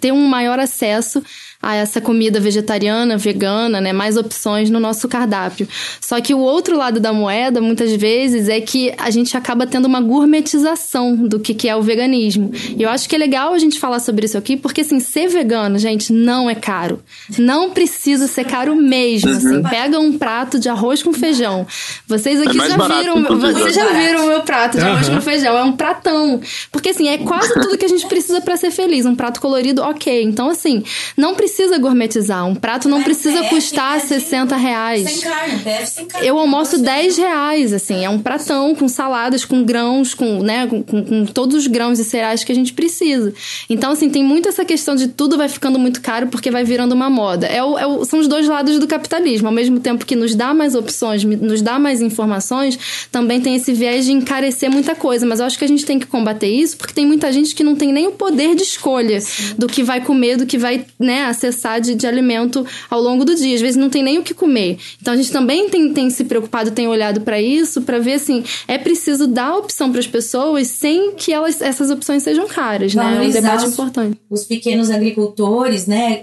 ter um maior acesso a essa comida vegetariana, vegana, né? Mais opções no nosso cardápio. Só que o outro lado da moeda, muitas vezes, é que a gente acaba tendo uma gourmetização do que, que é o veganismo. E eu acho que é legal a gente falar sobre isso aqui, porque assim, ser vegano, gente, não é caro. Não precisa ser caro mesmo. Uhum. Assim, pega um prato de arroz com feijão. Vocês aqui é já viram. Vocês já viram o meu prato de arroz uhum. com feijão. É um pratão. Porque assim, é quase tudo que a gente precisa para ser feliz. Um prato colorido, ok. Então, assim, não precisa precisa gourmetizar. Um prato não precisa PF, custar PF, 60 reais. Sem carne, PF sem carne. Eu almoço 10 reais, assim. É um pratão com saladas, com grãos, com, né, com, com, com todos os grãos e cereais que a gente precisa. Então, assim, tem muito essa questão de tudo vai ficando muito caro porque vai virando uma moda. É o, é o, são os dois lados do capitalismo. Ao mesmo tempo que nos dá mais opções, nos dá mais informações, também tem esse viés de encarecer muita coisa. Mas eu acho que a gente tem que combater isso porque tem muita gente que não tem nem o poder de escolha Sim. do que vai comer, do que vai, né, acessar de, de alimento ao longo do dia. Às vezes não tem nem o que comer. Então a gente também tem, tem se preocupado, tem olhado para isso, para ver assim, é preciso dar opção para as pessoas sem que elas, essas opções sejam caras, né? É um debate os, importante. Os pequenos agricultores, né?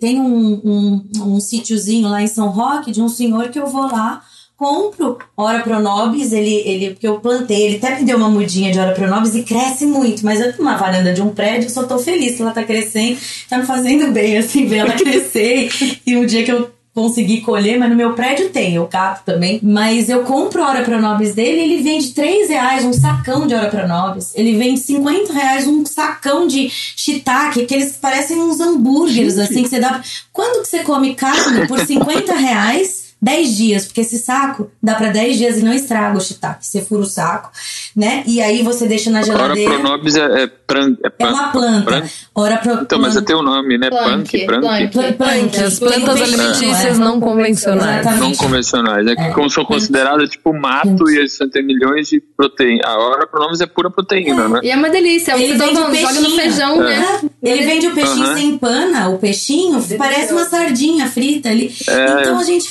Tem um, um, um sítiozinho lá em São Roque de um senhor que eu vou lá compro Ora Pronobis, ele, ele, porque eu plantei, ele até me deu uma mudinha de Ora Pronobis e cresce muito, mas eu tô numa varanda de um prédio, só tô feliz que ela tá crescendo, tá me fazendo bem, assim, ver ela crescer. <laughs> e um dia que eu consegui colher, mas no meu prédio tem, eu capto também. Mas eu compro Ora Pronobis dele ele vende 3 reais um sacão de Ora Pronobis. Ele vende 50 reais um sacão de shiitake, que eles parecem uns hambúrgueres, assim, que você dá... Quando que você come carne por 50 reais... 10 dias, porque esse saco dá para 10 dias e não estraga o shiitake. Você fura o saco, né? E aí você deixa na geladeira. Ora pronobis é, é, pran, é, é uma planta. Pran... Ora pro, então, mas tem o nome, né? Punk, prank. Punk, as plantas alimentícias não convencionais. Não convencionais, é que como são consideradas tipo mato e eles têm milhões de proteína. A ora pronobis é pura proteína, né? E é uma delícia. Ele vende joga peixinho. no feijão, né? Ele vende o peixinho sem pana, o peixinho, parece uma sardinha frita ali. É. Então a gente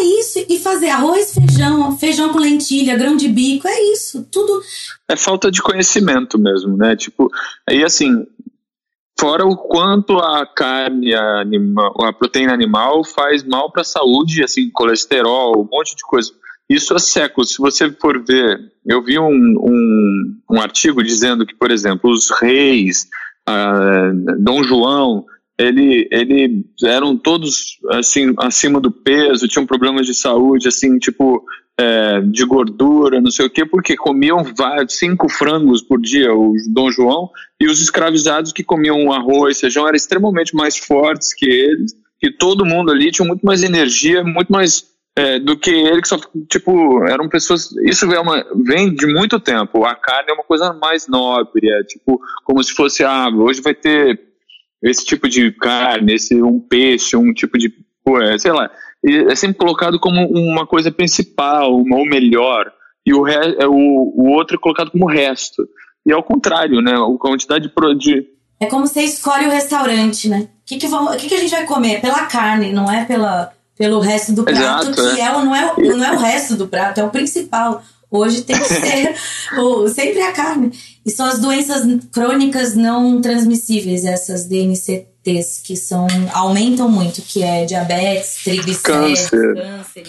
isso e fazer arroz, feijão, feijão com lentilha, grão de bico, é isso. Tudo. É falta de conhecimento mesmo, né? Tipo, aí assim, fora o quanto a carne animal, a proteína animal faz mal para a saúde, assim, colesterol, um monte de coisa. Isso há séculos. Se você for ver, eu vi um, um, um artigo dizendo que, por exemplo, os reis, ah, Dom João, ele, ele eram todos assim acima do peso, tinham problemas de saúde, assim, tipo é, de gordura, não sei o quê, porque comiam cinco frangos por dia, o Dom João, e os escravizados que comiam arroz, feijão, eram extremamente mais fortes que eles, que todo mundo ali tinha muito mais energia, muito mais é, do que ele, que só, tipo, eram pessoas, isso uma, vem de muito tempo, a carne é uma coisa mais nobre, é tipo, como se fosse, ah, hoje vai ter esse tipo de carne, esse, um peixe, um tipo de, é, sei lá, é sempre colocado como uma coisa principal, uma, ou melhor, e o, re, é, o, o outro é colocado como resto. E ao contrário, né? A quantidade de, É como você escolhe o restaurante, né? O que, que, vamos, que, que a gente vai comer? Pela carne, não é pela, pelo resto do prato, Exato, que é. é. o- não, é, o- não é o resto do prato, é o principal. Hoje tem que <laughs> ser o, sempre a carne. E são as doenças crônicas não transmissíveis, essas Que são, aumentam muito, que é diabetes, triglicérides, Câncer. câncer.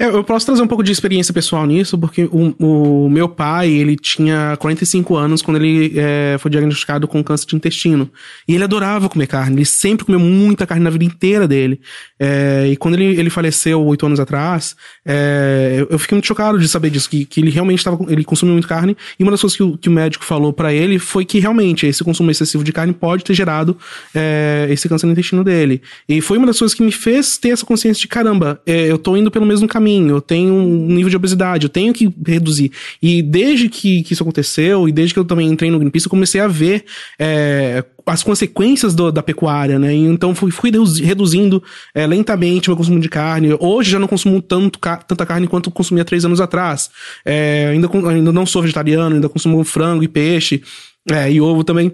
É, eu posso trazer um pouco de experiência pessoal nisso, porque o, o meu pai, ele tinha 45 anos quando ele é, foi diagnosticado com câncer de intestino. E ele adorava comer carne, ele sempre comeu muita carne na vida inteira dele. É, e quando ele, ele faleceu oito anos atrás, é, eu, eu fiquei muito chocado de saber disso, que, que ele realmente estava, ele consumiu muito carne. E uma das coisas que o, que o médico falou pra ele foi que realmente esse consumo excessivo de carne pode ter gerado é, esse câncer no intestino dele. E foi uma das coisas que me fez ter essa consciência de caramba, é, eu tô indo pelo mesmo caminho, eu tenho um nível de obesidade, eu tenho que reduzir. E desde que, que isso aconteceu, e desde que eu também entrei no Greenpeace, eu comecei a ver é, as consequências do- da pecuária, né? Então fui, fui reduzi- reduzindo é, lentamente o meu consumo de carne. Hoje já não consumo tanto, ca- tanta carne quanto consumia três anos atrás. É, ainda, ainda não sou vegetariano, ainda consumo frango e peixe, é, e ovo também.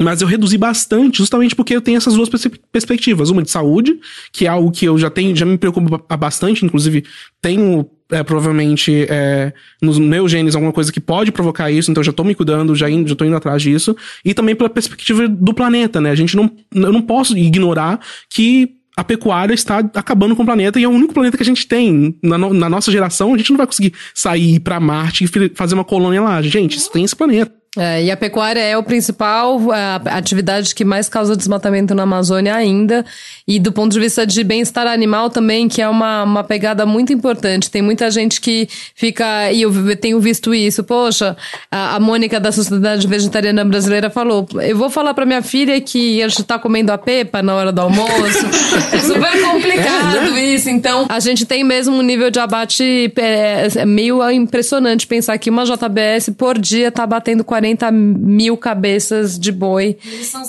Mas eu reduzi bastante, justamente porque eu tenho essas duas perspe- perspectivas. Uma de saúde, que é algo que eu já tenho, já me preocupa ba- bastante, inclusive tenho é, provavelmente é, nos meus genes alguma coisa que pode provocar isso, então já tô me cuidando, já, indo, já tô indo atrás disso. E também pela perspectiva do planeta, né? A gente não. Eu não posso ignorar que a pecuária está acabando com o planeta e é o único planeta que a gente tem. Na, no- na nossa geração, a gente não vai conseguir sair pra Marte e fazer uma colônia lá. Gente, isso tem esse planeta. É, e a pecuária é o principal a, atividade que mais causa desmatamento na Amazônia ainda. E do ponto de vista de bem-estar animal também, que é uma, uma pegada muito importante. Tem muita gente que fica, e eu tenho visto isso, poxa, a, a Mônica da Sociedade Vegetariana Brasileira falou, eu vou falar pra minha filha que a gente tá comendo a pepa na hora do almoço. <laughs> é super complicado isso. Então, a gente tem mesmo um nível de abate é, é meio impressionante pensar que uma JBS por dia tá batendo 40 mil cabeças de boi.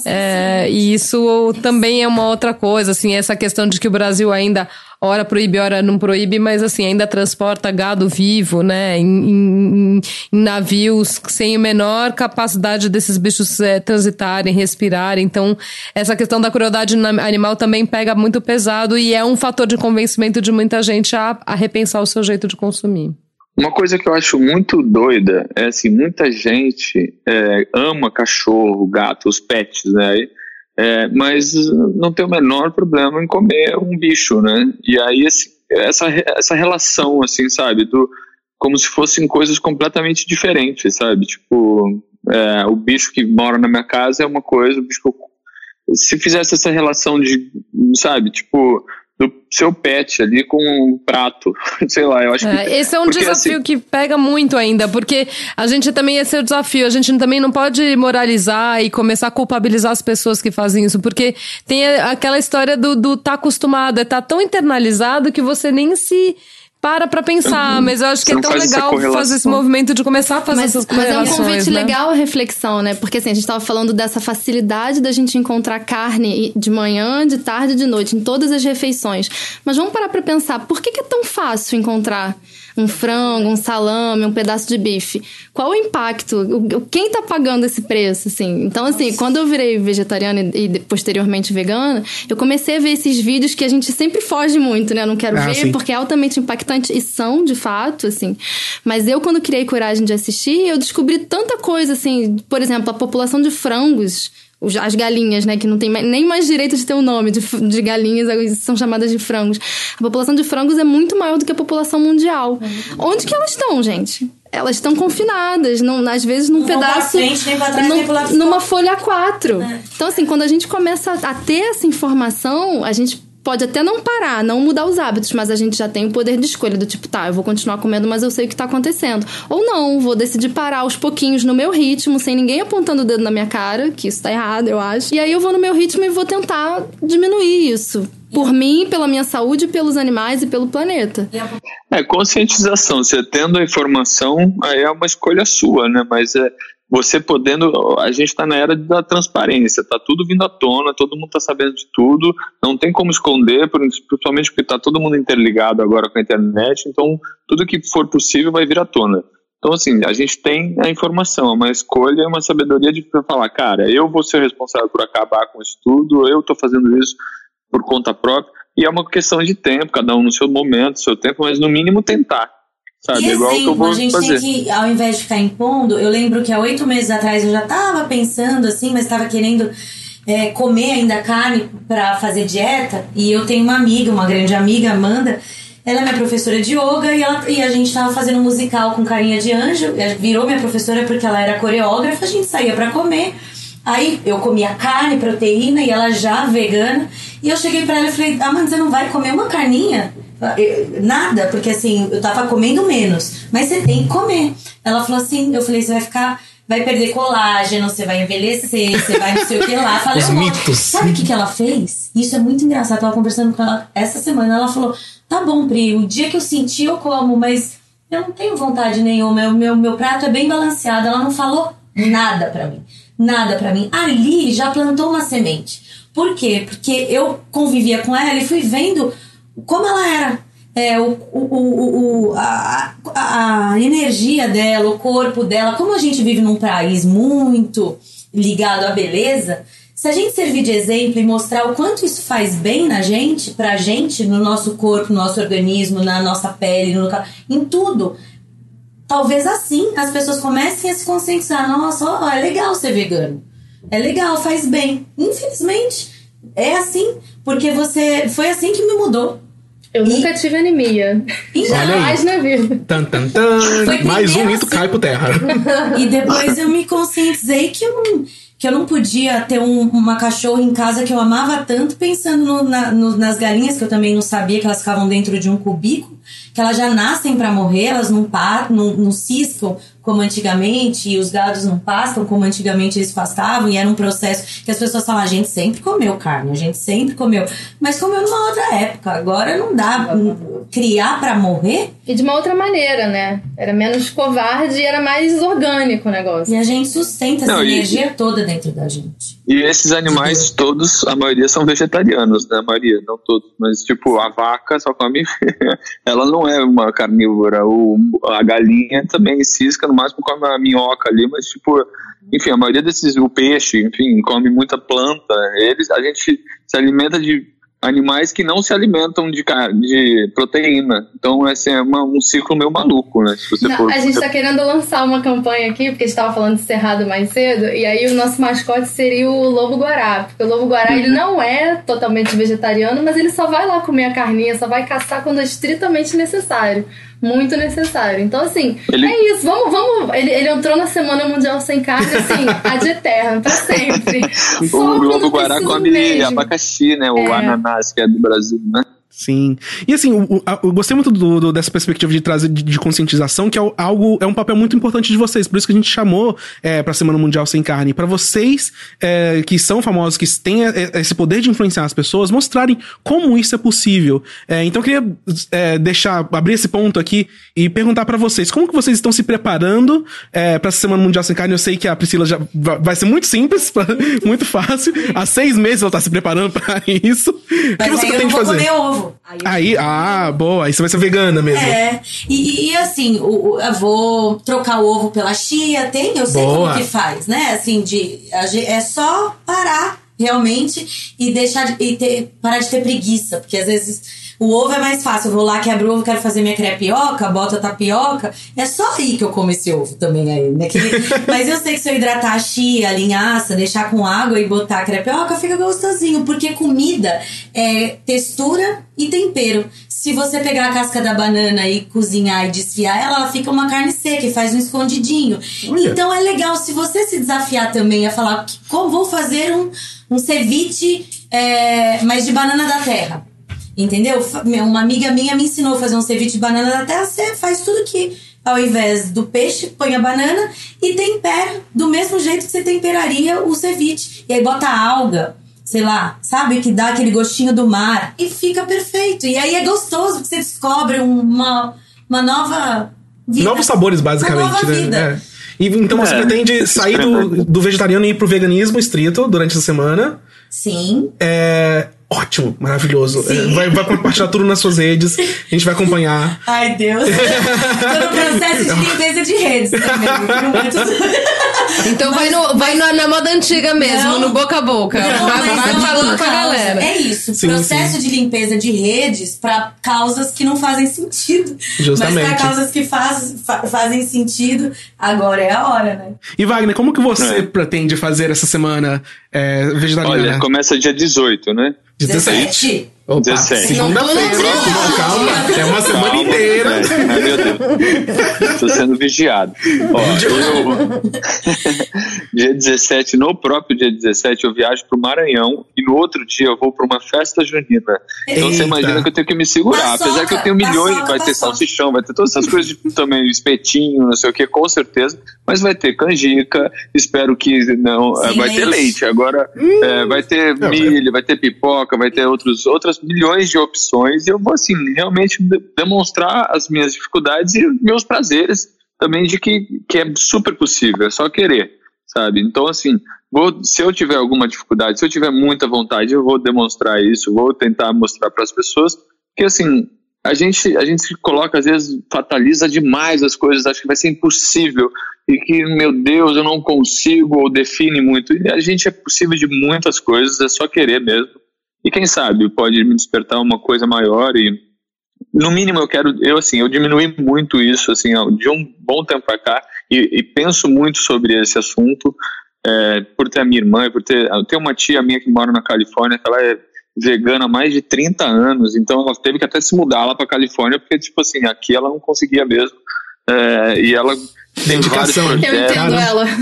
É, e isso também é uma outra coisa, assim, essa questão de que o Brasil ainda ora proíbe, ora não proíbe, mas assim, ainda transporta gado vivo, né, em, em- em navios sem a menor capacidade desses bichos é, transitarem, respirarem. Então, essa questão da crueldade animal também pega muito pesado e é um fator de convencimento de muita gente a, a repensar o seu jeito de consumir. Uma coisa que eu acho muito doida é assim, muita gente é, ama cachorro, gato, os pets, né? É, mas não tem o menor problema em comer um bicho, né? E aí, assim, essa, essa relação, assim, sabe? Do, como se fossem coisas completamente diferentes, sabe? Tipo, é, o bicho que mora na minha casa é uma coisa, o bicho que eu, se fizesse essa relação de, sabe, tipo, do seu pet ali com um prato, <laughs> sei lá, eu acho é, que... Esse é um porque, desafio assim, que pega muito ainda, porque a gente também, esse é o desafio, a gente também não pode moralizar e começar a culpabilizar as pessoas que fazem isso, porque tem aquela história do, do tá acostumado, é tá tão internalizado que você nem se para pra pensar, mas eu acho que Você é tão faz legal fazer esse movimento de começar a fazer Mas, essas mas é um correlações, convite né? legal a reflexão, né? Porque assim, a gente tava falando dessa facilidade da gente encontrar carne de manhã, de tarde e de noite, em todas as refeições. Mas vamos parar pra pensar, por que, que é tão fácil encontrar um frango, um salame, um pedaço de bife? Qual o impacto? Quem tá pagando esse preço, assim? Então, assim, quando eu virei vegetariana e e posteriormente vegana, eu comecei a ver esses vídeos que a gente sempre foge muito, né? Eu não quero Ah, ver sim. porque é altamente impactante e são, de fato, assim. Mas eu, quando criei coragem de assistir, eu descobri tanta coisa, assim. Por exemplo, a população de frangos, os- as galinhas, né? Que não tem nem mais direito de ter o nome de, de galinhas, são chamadas de frangos. A população de frangos é muito maior do que a população mundial. Onde que elas estão, gente? Elas estão confinadas, não, às vezes num Não pedaço. frente, nem pra trás, num- nem numa folha 4. É. Então, assim, quando a gente começa a ter essa informação, a gente pode até não parar, não mudar os hábitos, mas a gente já tem o poder de escolha do tipo, tá, eu vou continuar comendo, mas eu sei o que tá acontecendo. Ou não, vou decidir parar aos pouquinhos no meu ritmo, sem ninguém apontando o dedo na minha cara, que isso tá errado, eu acho. E aí eu vou no meu ritmo e vou tentar diminuir isso. Por mim, pela minha saúde, pelos animais e pelo planeta. É, conscientização. Você tendo a informação, aí é uma escolha sua, né? Mas é você podendo. A gente está na era da transparência, tá tudo vindo à tona, todo mundo está sabendo de tudo, não tem como esconder, principalmente porque está todo mundo interligado agora com a internet, então tudo que for possível vai vir à tona. Então, assim, a gente tem a informação, é uma escolha, é uma sabedoria de falar, cara, eu vou ser responsável por acabar com isso tudo, eu estou fazendo isso por conta própria, e é uma questão de tempo, cada um no seu momento, seu tempo, mas no mínimo tentar, sabe? E É igual que eu exemplo, a gente fazer. tem que, ao invés de ficar impondo, eu lembro que há oito meses atrás eu já tava pensando assim, mas tava querendo é, comer ainda carne pra fazer dieta. E eu tenho uma amiga, uma grande amiga, Amanda. Ela é minha professora de yoga e, ela, e a gente tava fazendo um musical com carinha de anjo. Ela virou minha professora porque ela era coreógrafa, a gente saía pra comer. Aí eu comia carne, proteína e ela já vegana. E eu cheguei pra ela e falei: Amanda, você não vai comer uma carninha? Eu- Nada, porque assim, eu tava comendo menos. Mas você tem que comer. Ela falou assim: eu falei, você vai ficar. Vai perder colágeno, você vai envelhecer, você vai não sei o que lá. Falei, Os "Amor, mitos." Sabe o que, que ela fez? Isso é muito engraçado. Eu tava conversando com ela essa semana. Ela falou: tá bom, Pri, o dia que eu senti eu como, mas eu não tenho vontade nenhuma. Meu, meu, meu prato é bem balanceado. Ela não falou nada pra mim. Nada pra mim. Ali já plantou uma semente. Por quê? Porque eu convivia com ela e fui vendo como ela era. É, o, o, o, a, a energia dela, o corpo dela, como a gente vive num país muito ligado à beleza, se a gente servir de exemplo e mostrar o quanto isso faz bem na gente, pra gente, no nosso corpo, no nosso organismo, na nossa pele, no, em tudo, talvez assim as pessoas comecem a se conscientizar. Nossa, ó, é legal ser vegano. É legal, faz bem. Infelizmente, é assim, porque você foi assim que me mudou. Eu nunca tive anemia. Então, Olha aí. Jamais na vida. Tan, tan, tan. Mais um mito assim. cai por terra. E depois eu me conscientizei que eu não, que eu não podia ter um- uma cachorra em casa que eu amava tanto, pensando no- na- no- nas galinhas, que eu também não sabia que elas ficavam dentro de um cubículo, que elas já nascem para morrer, elas não, pa- não, não ciscam como antigamente, e os gados não pastam como antigamente eles pastavam, e era um processo que as pessoas falam, a gente sempre comeu carne, a gente sempre comeu, mas comeu numa outra época, agora não dá, criar para morrer, E de uma outra maneira, né? Era menos covarde e era mais orgânico o negócio. e a gente sustenta essa Não, e- energia toda dentro da gente. E esses animais todos, a maioria são vegetarianos, né? A maioria, não todos. Mas, tipo, a vaca só come. <laughs> ela não é uma carnívora. O, a galinha também cisca, no máximo come a minhoca ali, mas, tipo, enfim, a maioria desses. O peixe, enfim, come muita planta. Eles, a gente se alimenta de animais que não se alimentam de, de proteína. Então, assim, é uma- um ciclo meio maluco, né? Se você Não, for, a gente tá querendo lançar uma campanha aqui, porque a gente tava falando de cerrado mais cedo, e aí o nosso mascote seria o lobo-guará. Porque o lobo-guará, Uhum. ele não é totalmente vegetariano, mas ele só vai lá comer a carninha, só vai caçar quando é estritamente necessário. Muito necessário. Então, assim, Ele- é isso. Vamos, vamos. Ele, ele entrou na Semana Mundial Sem Carne, assim, ad eterno, pra sempre. <laughs> o lobo-guará precisa come mesmo. abacaxi, né? O É. ananás, que é do Brasil, né? Sim. E assim, a- eu gostei muito do- do- dessa perspectiva de trazer de, de conscientização, que é algo, é um papel muito importante de vocês. Por isso que a gente chamou é, pra Semana Mundial Sem Carne. Pra vocês é, que são famosos, que têm é, esse poder de influenciar as pessoas, mostrarem como isso é possível. É, então eu queria é, deixar, abrir esse ponto aqui e perguntar pra vocês, como que vocês estão se preparando é, pra essa Semana Mundial Sem Carne? Eu sei que a Priscila já va- vai ser muito simples, <laughs> muito fácil. Há seis meses ela tá se preparando pra isso. O que Mas você eu não vou fazer? comer ovo. Aí eu Aí, ah, boa. Aí você vai ser vegana mesmo. É, e, e, assim, o, eu vou trocar o ovo pela chia, tem, eu sei Boa. como que faz, né? Assim, de, é só parar realmente e deixar de, e ter, parar de ter preguiça, porque às vezes o ovo é mais fácil. Eu vou lá, quebro o ovo, quero fazer minha crepioca, boto a tapioca. É só aí que eu como esse ovo também aí, né? Que- <laughs> mas eu sei que se eu hidratar a chia, a linhaça, deixar com água e botar a crepioca, fica gostosinho, porque comida é textura e tempero. Se você pegar a casca da banana e cozinhar e desfiar ela, ela fica uma carne seca e faz um escondidinho. Olha. Então é legal se você se desafiar também a falar como vou fazer um, um ceviche, é, mas de banana da terra. Entendeu? Uma amiga minha me ensinou a fazer um ceviche de banana da terra. Você faz tudo que, ao invés do peixe, põe a banana e tempera do mesmo jeito que você temperaria o ceviche. E aí bota alga, sei lá, sabe? Que dá aquele gostinho do mar. E fica perfeito. E aí é gostoso, porque você descobre uma, uma nova vida. Novos sabores, basicamente, Uma nova né? vida. É. E, então você É. pretende sair do, do vegetariano e ir pro veganismo estrito durante essa semana. Sim. É. Ótimo, maravilhoso. Sim. É, vai, vai compartilhar tudo nas suas redes. A gente vai acompanhar. Ai, Deus. Tô no processo de limpeza de redes também. Então vai, no, vai na, na moda antiga mesmo, Não. no boca a boca. Não, vai mas vai falando com a galera. É isso. Sim, processo de limpeza de redes para causas que não fazem sentido. Justamente. Mas para causas que faz, fa- fazem sentido, agora é a hora, né? E Wagner, como que você É. pretende fazer essa semana é, vegetariana? Olha, começa dia 18, né? 17. Opa, 17. Segunda-feira. Não, Não, calma. É uma semana Calma, inteira. é. Ai, meu Deus. Tô sendo vigiado. Ó, eu... dia 17, no próprio dia 17, eu viajo pro Maranhão e no outro dia eu vou pra uma festa junina. Então você Eita. imagina que eu tenho que me segurar. Paçoca, Apesar que eu tenho milhões, paçoca, vai ter paçoca. salsichão, vai ter todas essas coisas de também, espetinho, não sei o que, com certeza. Mas vai ter canjica, espero que não. Sim, vai ter leite. Agora eh, vai ter Não, milho, vai ter pipoca, vai ter outros, outras milhões de opções. E eu vou, assim, realmente de- demonstrar as minhas dificuldades e meus prazeres também de que, que é super possível, é só querer, sabe? Então, assim, vou, se eu tiver alguma dificuldade, se eu tiver muita vontade, eu vou demonstrar isso, vou tentar mostrar para as pessoas, porque, assim, a gente, a gente se coloca, às vezes, fataliza demais as coisas, acha que vai ser impossível e que, meu Deus, eu não consigo, ou define muito. E a gente é possível de muitas coisas, é só querer mesmo. E quem sabe pode me despertar uma coisa maior e no mínimo eu quero eu assim eu diminui muito isso assim ó, de um bom tempo para cá e, e penso muito sobre esse assunto é, por ter a minha irmã por ter eu tenho uma tia minha que mora na Califórnia que ela é vegana há mais de 30 anos então ela teve que até se mudar lá para Califórnia porque tipo assim aqui ela não conseguia mesmo é, e ela Dedicação. Eu projetos entendo ela. <laughs>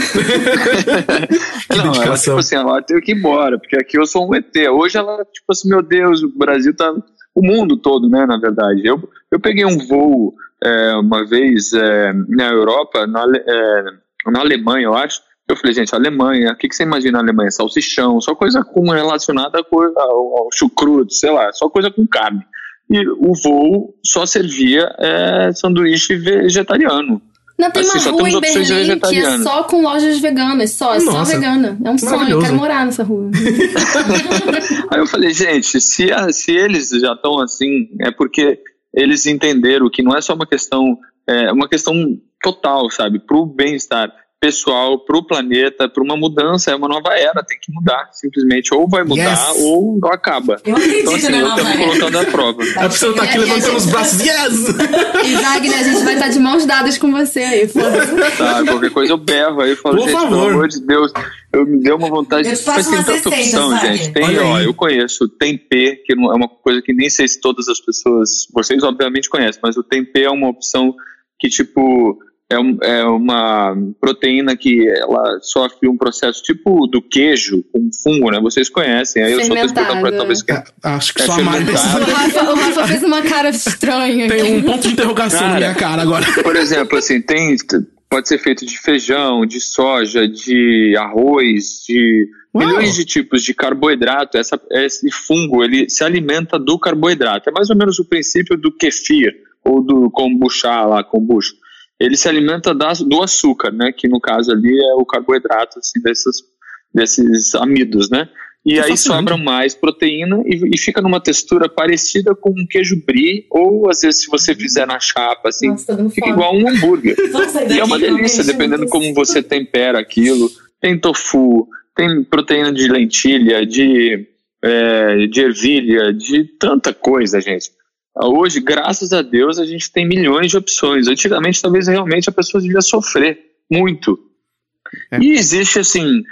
Que não, ela, dedicação. tipo assim, ela teve que ir embora, porque aqui eu sou um ET. Hoje ela, tipo assim, meu Deus, o Brasil tá. O mundo todo, né, na verdade. Eu, eu peguei um voo é, uma vez é, na Europa, na, é, na Alemanha, eu acho. Eu falei, gente, Alemanha, o que, que você imagina na Alemanha? Salsichão, só coisa com, relacionada ao, ao chucrute, sei lá, só coisa com carne. E o voo só servia é, sanduíche vegetariano. Não, tem Assim, uma rua em Berlim que é só com lojas veganas, só, é só vegana. É um sonho, eu quero morar nessa rua. <laughs> Aí eu falei, gente, se, a- se eles já estão assim, é porque eles entenderam que não é só uma questão, é uma questão total, sabe, pro bem-estar. Pessoal, para o planeta, para uma mudança, é uma nova era, tem que mudar, simplesmente. Ou vai mudar Yes. ou acaba. Eu acredito Então, assim, na eu nova estou me era. colocando à prova. A pessoa tá aqui levantando os braços. Yes! E Wagner, a gente vai estar de mãos dadas com você aí, foda-se. Tá, qualquer coisa eu berro aí e falo, Por gente, favor. pelo amor de Deus, eu me deu uma vontade. Eu te faço Mas tem umas tanta opção, Wagner. gente. Tem, ó, eu conheço o tempê, que não é uma coisa que nem sei se todas as pessoas, vocês obviamente conhecem, mas o tempê é uma opção que, tipo, é, um- é uma proteína que ela sofre um processo tipo do queijo, com fungo, né? Vocês conhecem. Aí eu só tô explicando pra talvez que Acho que É só a Mari fermentado. precisa. O Rafa, fez uma cara estranha. aqui. Tem um ponto de interrogação na Cara. minha cara agora. Por exemplo, assim, tem pode ser feito de feijão, de soja, de arroz, de Uau. milhões de tipos de carboidrato. Essa, esse fungo ele se alimenta do carboidrato. É mais ou menos o princípio do kefir ou do kombucha lá, kombucha. Ele se alimenta das, do açúcar, né? Que no caso ali é o carboidrato assim, desses, desses amidos, né? E aí sobra mais proteína e, e fica numa textura parecida com um queijo brie, ou às vezes se você fizer na chapa, assim, Nossa, tá fica fome. igual um hambúrguer. <laughs> Sair E é uma delícia, dependendo como você tempera aquilo. Tem tofu, tem proteína de lentilha, de, é, de ervilha, de tanta coisa, gente. Hoje, graças a Deus, a gente tem milhões de opções. Antigamente, talvez realmente a pessoa devia sofrer muito. É. E existe, assim,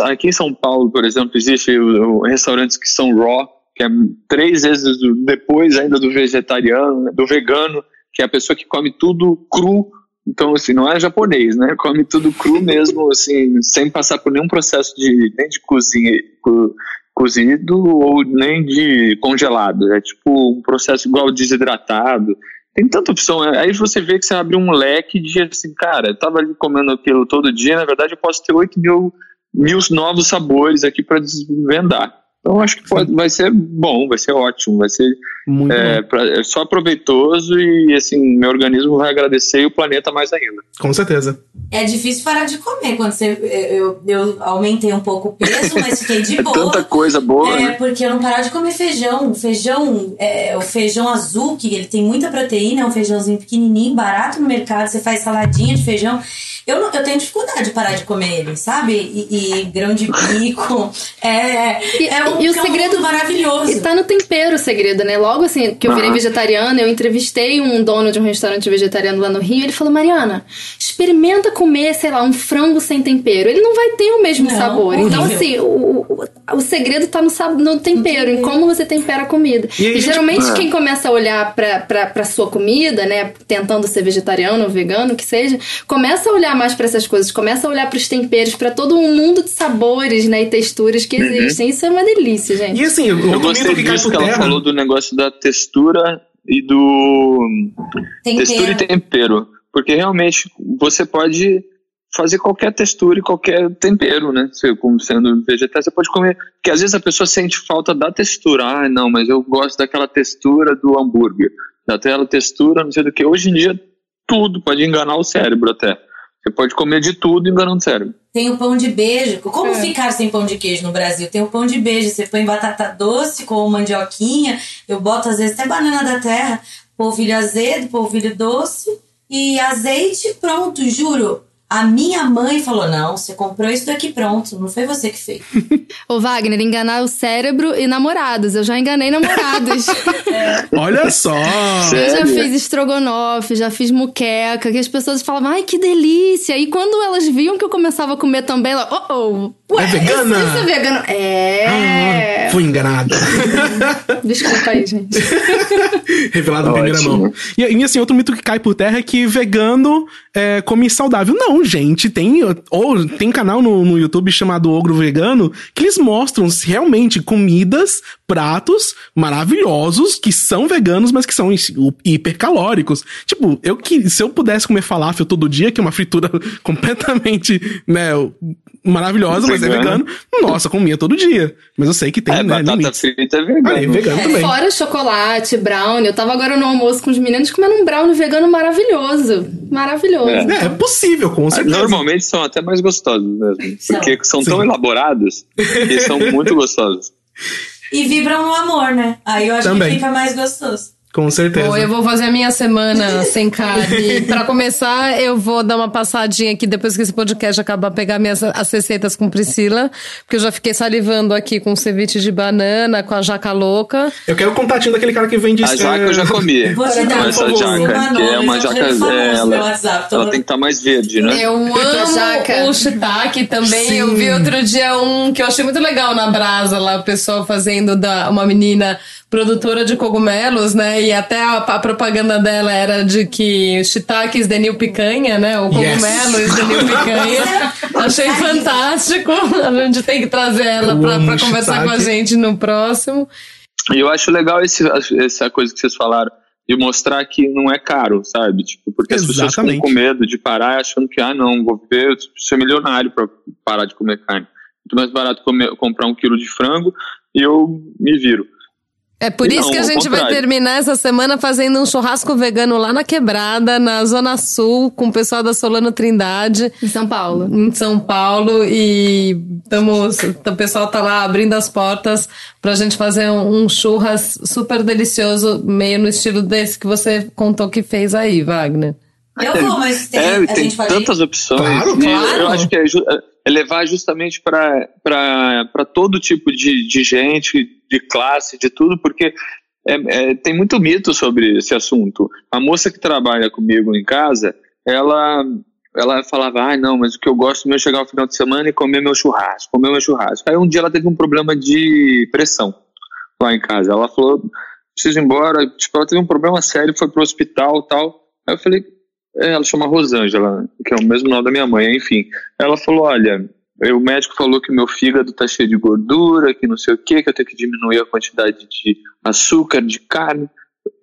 aqui em São Paulo, por exemplo, existe restaurantes que são raw, que é três vezes depois ainda do vegetariano, né, do vegano, que é a pessoa que come tudo cru. Então, assim, não é japonês, né? Come tudo cru mesmo, assim, sem passar por nenhum processo de nem de cozinha, co- cozido ou nem de congelado. É tipo um processo igual desidratado. Tem tanta opção. é- Aí você vê que você abre um leque de assim, cara, eu tava ali comendo aquilo todo dia, na verdade eu posso ter 8 mil, mil novos sabores aqui para desvendar. Então acho que pode, vai ser bom, vai ser ótimo, vai ser Muito é, pra- é só proveitoso e assim, meu organismo vai agradecer e o planeta mais ainda. Com certeza. É difícil parar de comer quando você. Eu, eu aumentei um pouco o peso, mas fiquei de <laughs> boa. Tanta coisa boa, É, né? porque eu não parava de comer feijão. O feijão, é, o feijão azul, que ele tem muita proteína, é um feijãozinho pequenininho, barato no mercado. Você faz saladinha de feijão. Eu, não, eu tenho dificuldade de parar de comer ele, sabe? E, e grão de bico. É, é um, e o é um segredo- mundo maravilhoso. E tá no tempero o segredo, né? Logo assim, que eu virei vegetariana, eu entrevistei um dono de um restaurante vegetariano lá no Rio, ele falou, Mariana, experimenta comer, sei lá, um frango sem tempero. Ele não vai ter o mesmo Não, sabor. horrível. Então, assim, o, o, o segredo tá no, no tempero, em como você tempera a comida. E E, gente- geralmente Ah. quem começa a olhar pra, pra, pra sua comida, né, tentando ser vegetariano ou vegano, que seja, começa a olhar mais pra essas coisas, começa a olhar pros temperos, pra todo um mundo de sabores, né, e texturas que existem. Isso é uma delícia, gente. E assim, o Eu gostei que cai disso por que ela terra. falou do negócio da textura e do textura e Tempero. tempero. Porque realmente você pode fazer qualquer textura e qualquer tempero, né? Você, como sendo vegetal, você pode comer. Porque às vezes a pessoa sente falta da textura. Ah, não, mas eu gosto daquela textura do hambúrguer, daquela textura, não sei do que. Hoje em dia, tudo pode enganar o cérebro até. Você pode comer de tudo enganando o cérebro. Tem o pão de beijo. Como É. ficar sem pão de queijo no Brasil? Tem o pão de beijo. Você põe batata doce com mandioquinha. Eu boto às vezes até banana da terra, polvilho azedo, polvilho doce e azeite. Pronto, juro. A minha mãe falou: não, você comprou isso daqui pronto. Não foi você que fez. <laughs> Ô, Wagner, enganar o cérebro e namorados. Eu já enganei namorados. <laughs> Olha só. Eu já Sério? fiz estrogonofe, já fiz muqueca, que as pessoas falavam, ai, que delícia. E quando elas viam que eu começava a comer também, ela, oh, oh, ué, É vegana? Isso, isso é vegano. É. Ah, fui enganada. <laughs> Desculpa aí, gente. Revelado em primeira mão. E, e assim, outro mito que cai por terra é que vegano é, come saudável. Não, gente, tem, ou, tem canal no, no YouTube chamado Ogro Vegano que eles mostram realmente comidas, pratos maravilhosos que são veganos, mas que são hi- hipercalóricos. Tipo, eu que se eu pudesse comer falafel todo dia, que é uma fritura <laughs> completamente, né, maravilhosa, mas é Vegano. vegano, nossa, comia todo dia. Mas eu sei que tem, é, né, batata limites. frita é vegano. Aí, vegano também. Fora chocolate, brownie. Eu tava agora no almoço com os meninos comendo um brownie vegano maravilhoso. Maravilhoso. É. É, é possível, com certeza. Normalmente são até mais gostosos mesmo. São. Porque são tão elaborados que são <laughs> muito gostosos. E vibram no amor, né? Aí eu acho Também. que fica mais gostoso. Com certeza. Bom, eu vou fazer a minha semana <laughs> sem carne. Pra começar, eu vou dar uma passadinha aqui depois que esse podcast acabar, pegar minhas as receitas com Priscila, porque eu já fiquei salivando aqui com ceviche de banana, com a jaca louca. Eu quero o contatinho daquele cara que vende A jaca eu já comi. Vou te Com dar, essa jaca, que é uma jaca. ela, WhatsApp, ela tem que estar mais verde, né? Eu amo jaca. o shiitake também. Eu vi outro dia um que eu achei muito legal na brasa lá, o pessoal fazendo da uma menina produtora de cogumelos, né? E até a, a propaganda dela era de que shiitake is the new picanha, né? O cogumelo is the new picanha. Achei fantástico. A gente tem que trazer ela pra conversar com a shiitake. gente no próximo. E eu acho legal esse, essa coisa que vocês falaram, de mostrar que não é caro, sabe? Tipo, porque as pessoas ficam Exatamente. com medo de parar achando que, ah, não, vou ver, eu preciso ser milionário pra parar de comer carne. Muito mais barato comer- comprar um quilo de frango e eu me viro. É por Não, isso que a gente vai terminar essa semana fazendo um churrasco vegano lá na Quebrada, na Zona Sul, com o pessoal da Solano Trindade. Em São Paulo. em São Paulo e estamos, o pessoal tá lá abrindo as portas pra gente fazer um, um churras super delicioso, meio no estilo desse que você contou que fez aí, Wagner. Eu vou, mas tem, é, a tem gente pode ir? tantas opções. Claro, claro. Eu acho que é, é levar justamente para todo tipo de, de gente, de classe, de tudo, porque é- é, tem muito mito sobre esse assunto. A moça que trabalha comigo em casa, ela ela falava, ah, não, mas o que eu gosto mesmo é chegar no final de semana e comer meu churrasco, comer meu churrasco. Aí um dia ela teve um problema de pressão lá em casa. Ela falou, preciso ir embora. Tipo, ela teve um problema sério, foi pro hospital e tal. Aí eu falei, ela chama Rosângela, que é o mesmo nome da minha mãe, enfim. Ela falou, olha, o médico falou que meu fígado tá cheio de gordura, que não sei o que, que eu tenho que diminuir a quantidade de açúcar, de carne.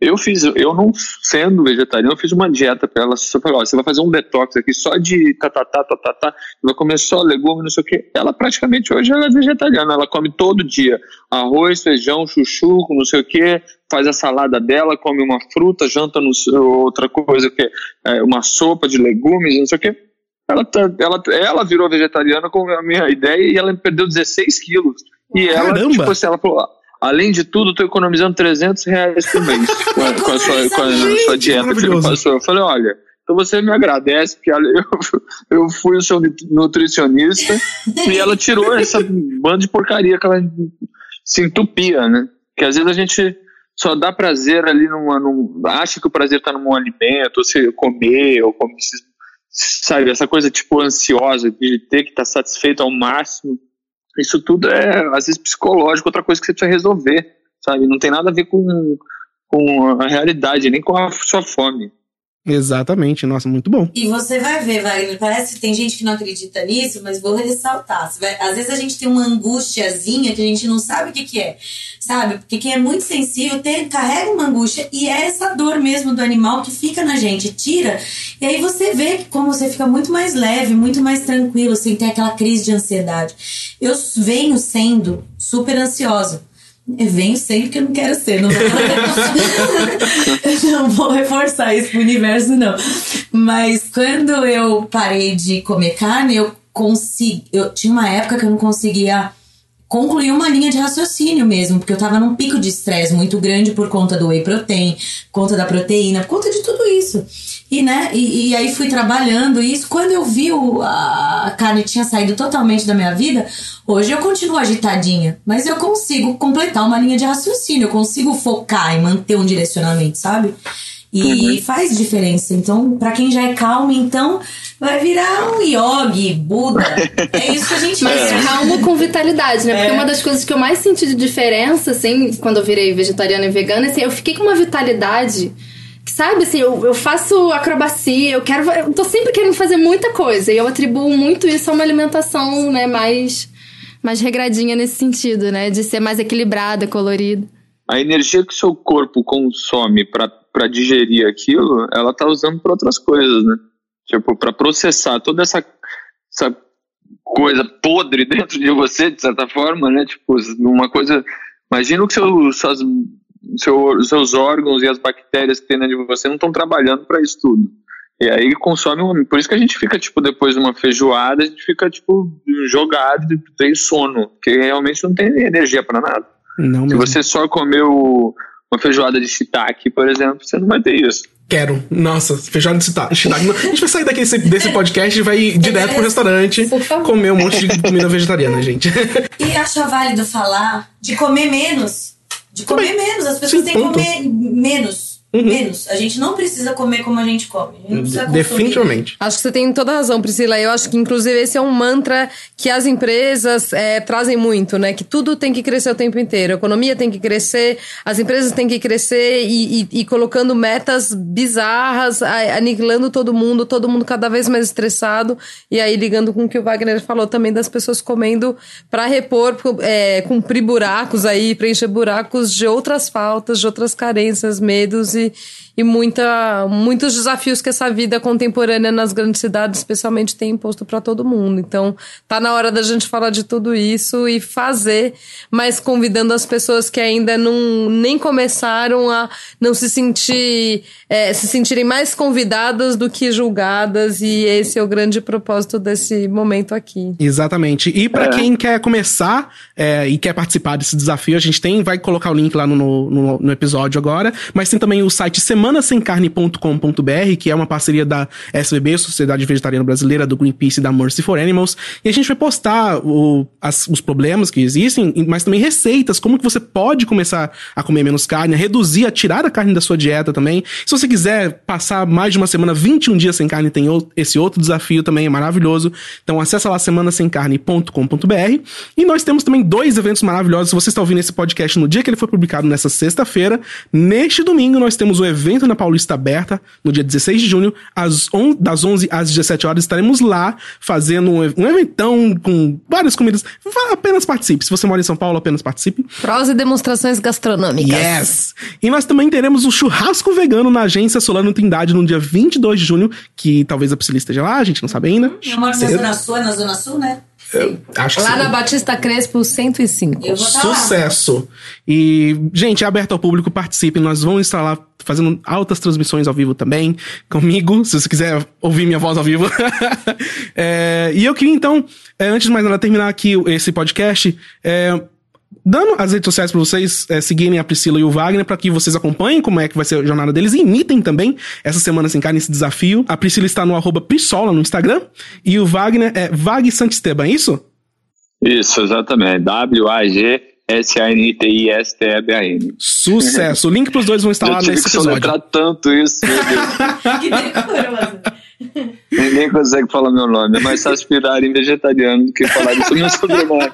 Eu fiz, eu não sendo vegetariano, eu fiz uma dieta para ela. Só falei, ó, você vai fazer um detox aqui só de tatatá, tatatá, vai comer só legume, não sei o que. Ela praticamente hoje ela é vegetariana, ela come todo dia arroz, feijão, chuchu, não sei o que, faz a salada dela, come uma fruta, janta no, outra coisa que é uma sopa de legumes, não sei o que. Ela, tá, ela, ela virou vegetariana com a minha ideia e ela perdeu 16 quilos. E ela, Caramba! tipo assim, ela falou, além de tudo, tô economizando 300 reais por mês <laughs> com a, com a sua, com a sua dieta que ele passou. Eu falei, olha, então você me agradece, porque <laughs> eu, eu fui o seu nutricionista e ela tirou essa banda de porcaria que ela se entupia, né? Que às vezes a gente só dá prazer ali numa, num, acha que o prazer tá num alimento, ou se comer, ou comer, sabe, essa coisa tipo ansiosa de ter que estar satisfeito ao máximo. Isso tudo é, às vezes, psicológico, outra coisa que você precisa resolver, sabe? Não tem nada a ver com, com a realidade, nem com a sua fome. Exatamente, nossa, muito bom. E você vai ver, Wagner, parece que tem gente que não acredita nisso, mas vou ressaltar. Às vezes a gente tem uma angustiazinha que a gente não sabe o que, que é, sabe? Porque quem é muito sensível tem, carrega uma angústia e é essa dor mesmo do animal que fica na gente, tira. E aí você vê que como você fica muito mais leve, muito mais tranquilo, sem ter aquela crise de ansiedade. Eu venho sendo super ansiosa. Eu venho sempre que eu não quero ser, não vou, eu <laughs> não vou reforçar isso pro universo, não. Mas quando eu parei de comer carne, eu consegui. Eu tinha uma época que eu não conseguia concluir uma linha de raciocínio mesmo, porque eu tava num pico de estresse muito grande por conta do whey protein, por conta da proteína, por conta de tudo isso. E, né, e, e aí fui trabalhando isso. Quando eu vi o, a, carne tinha saído totalmente da minha vida, hoje eu continuo agitadinha, mas eu consigo completar uma linha de raciocínio, eu consigo focar e manter um direcionamento, sabe? E faz diferença. Então, pra quem já é calmo, então vai virar um yogi, Buda. É isso que a gente <laughs> Mas quer. calmo com vitalidade, né? Porque É. uma das coisas que eu mais senti de diferença, assim, quando eu virei vegetariana e vegana, assim, eu fiquei com uma vitalidade. Sabe, assim, eu, eu faço acrobacia, eu quero. Eu tô sempre querendo fazer muita coisa. E eu atribuo muito isso a uma alimentação, né, mais, mais regradinha nesse sentido, né? De ser mais equilibrada, colorida. A energia que o seu corpo consome para digerir aquilo, ela tá usando para outras coisas, né? Tipo, para processar toda essa, essa coisa podre <laughs> dentro de você, de certa forma, né? Tipo, uma coisa. Imagina que seu, suas, seu, seus órgãos e as bactérias que tem dentro de você não estão trabalhando para isso tudo. E aí consome um. Por isso que a gente fica, tipo, depois de uma feijoada, a gente fica, tipo, jogado, tem sono, porque realmente não tem energia para nada. Não Se mesmo. você só comeu uma feijoada de shiitake, por exemplo, você não vai ter isso. Quero. Nossa, feijoada de shiitake. shiitake. A gente vai sair daqui desse, desse podcast e vai ir direto pro restaurante comer um monte de comida vegetariana, gente. E acha válido falar de comer menos. De comer menos. As pessoas Sim, têm que comer menos. Menos. A gente não precisa comer como a gente come. A gente não precisa consumir. Definitivamente. Acho que você tem toda a razão, Priscila. Eu acho que, inclusive, esse é um mantra que as empresas é, trazem muito, né? Que tudo tem que crescer o tempo inteiro. A economia tem que crescer, as empresas têm que crescer e, e- e colocando metas bizarras, aniquilando todo mundo, todo mundo cada vez mais estressado. E aí, ligando com o que o Wagner falou também das pessoas comendo para repor, é, cumprir buracos aí, preencher buracos de outras faltas, de outras carências, medos e, e muita, muitos desafios que essa vida contemporânea nas grandes cidades, especialmente, tem imposto para todo mundo. Então, tá na hora da gente falar de tudo isso e fazer, mas convidando as pessoas que ainda não nem começaram a não se sentir, é, se sentirem mais convidadas do que julgadas. E esse é o grande propósito desse momento aqui. Exatamente. E pra É. quem quer começar é, e quer participar desse desafio, a gente tem, vai colocar o link lá no, no, no episódio agora, mas tem também o site semanasemcarne.com.br, que é uma parceria da SBB, Sociedade Vegetariana Brasileira, do Greenpeace e da Mercy for Animals. E a gente vai postar o- as- os problemas que existem, mas também receitas, como que você pode começar a comer menos carne, a reduzir, a tirar a carne da sua dieta também. Se você quiser passar mais de uma semana, 21 dias sem carne, tem esse outro desafio também, é maravilhoso. Então acessa lá semanasemcarne.com.br. E nós temos também dois eventos maravilhosos. Se você está ouvindo esse podcast no dia que ele foi publicado, nessa sexta-feira, neste domingo nós temos o evento na Paulista Aberta, no dia 16 de junho, às on- das 11 às 17 horas, estaremos lá fazendo um, um eventão com várias comidas. Vá, apenas participe. Se você mora em São Paulo, apenas participe. Prós e demonstrações gastronômicas. Yes! E nós também teremos o churrasco vegano na agência Solano Trindade no dia 22 de junho, que talvez a Priscila esteja lá, a gente não sabe ainda. Eu moro na Zona Sul, é na Zona Sul, né? Acho Lá sim. na Batista Crespo 105. Eu vou estar lá. Sucesso! E, gente, é aberto ao público, participem. Nós vamos estar lá fazendo altas transmissões ao vivo também, comigo, se você quiser ouvir minha voz ao vivo. <laughs> É, e eu queria, então, é, antes de mais nada, terminar aqui esse podcast, é, dando as redes sociais para vocês é, seguirem a Priscila e o Wagner, para que vocês acompanhem como é que vai ser a jornada deles e imitem também essa semana sem carne, esse desafio. A Priscila está no arroba Prissola no Instagram e o Wagner é Vag Santisteban, é isso? Isso, exatamente. W-A-G-S-A-N-T-I-S-T-E-B-A-N. Sucesso! O link pros dois vão estar Eu lá tive nesse que episódio. soletrar tanto isso, meu Deus. <laughs> Que decoroso. Ninguém consegue falar meu nome. É mais fácil virar em vegetariano do que falar isso no meu sobrenome.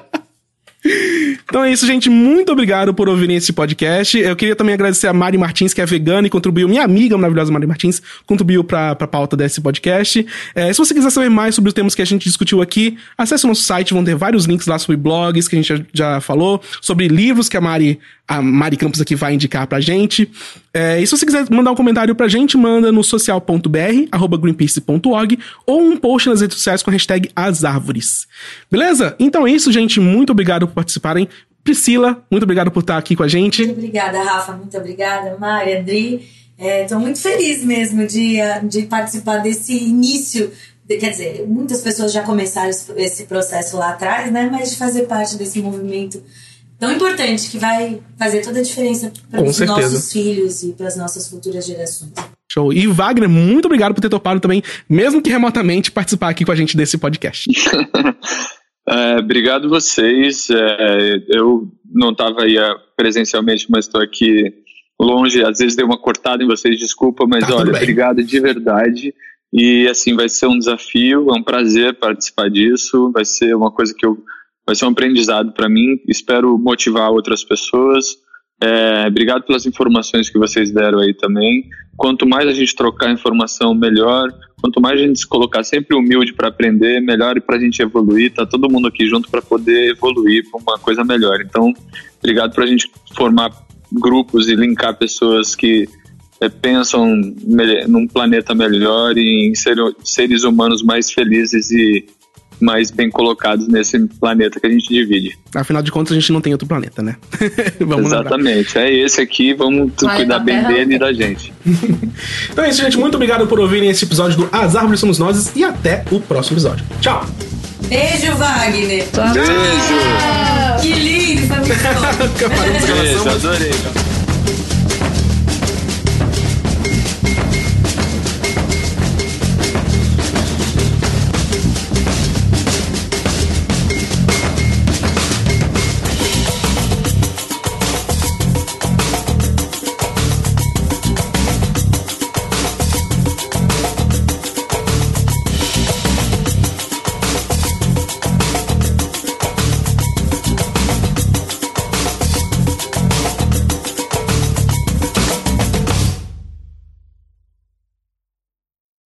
Então é isso, gente. Muito obrigado por ouvirem esse podcast. Eu queria também agradecer a Mari Martins, que é vegana e contribuiu, minha amiga maravilhosa Mari Martins, contribuiu pra, pra pauta desse podcast. É, se você quiser saber mais sobre os temas que a gente discutiu aqui, acesse o nosso site, vão ter vários links lá sobre blogs que a gente já, já falou, sobre livros que a Mari, a Mari Campos aqui vai indicar pra gente. É, e se você quiser mandar um comentário pra gente, manda no social.br, arroba greenpeace.org, ou um post nas redes sociais com a hashtag As Árvores. Beleza? Então é isso, gente. Muito obrigado por participarem. Priscila, muito obrigado por estar aqui com a gente. Muito obrigada, Rafa. Muito obrigada, Mari, Adri. Estou muito feliz mesmo de, de participar desse início. quer dizer, muitas pessoas já começaram esse processo lá atrás, né? Mas de fazer parte desse movimento tão importante que vai fazer toda a diferença para os certeza. nossos filhos e para as nossas futuras gerações. Show. E Wagner, muito obrigado por ter topado também, mesmo que remotamente, participar aqui com a gente desse podcast. <laughs> É, obrigado vocês. É, eu não estava aí ah, presencialmente, mas estou aqui longe. Às vezes dei uma cortada em vocês, desculpa, mas Tá, olha, obrigado de verdade. E assim, vai ser um desafio, é um prazer participar disso. Vai ser uma coisa que eu. Vai ser um aprendizado para mim. Espero motivar outras pessoas. É, obrigado pelas informações que vocês deram aí também. Quanto mais a gente trocar informação, melhor. Quanto mais a gente se colocar sempre humilde para aprender, melhor e para a gente evoluir. Tá todo mundo aqui junto para poder evoluir para uma coisa melhor. Então, obrigado para a gente formar grupos e linkar pessoas que é, pensam num planeta melhor e em ser- seres humanos mais felizes e mais bem colocados nesse planeta que a gente divide. Afinal de contas, a gente não tem outro planeta, né? <laughs> Vamos lembrar. Exatamente. É esse aqui, vamos cuidar bem Terra dele e da gente. <laughs> Então é isso, gente. Muito obrigado por ouvirem esse episódio do As Árvores Somos Nós e até o próximo episódio. Tchau! Beijo, Wagner! Beijo! Que lindo! Paramos de gravação, Beijo, adorei.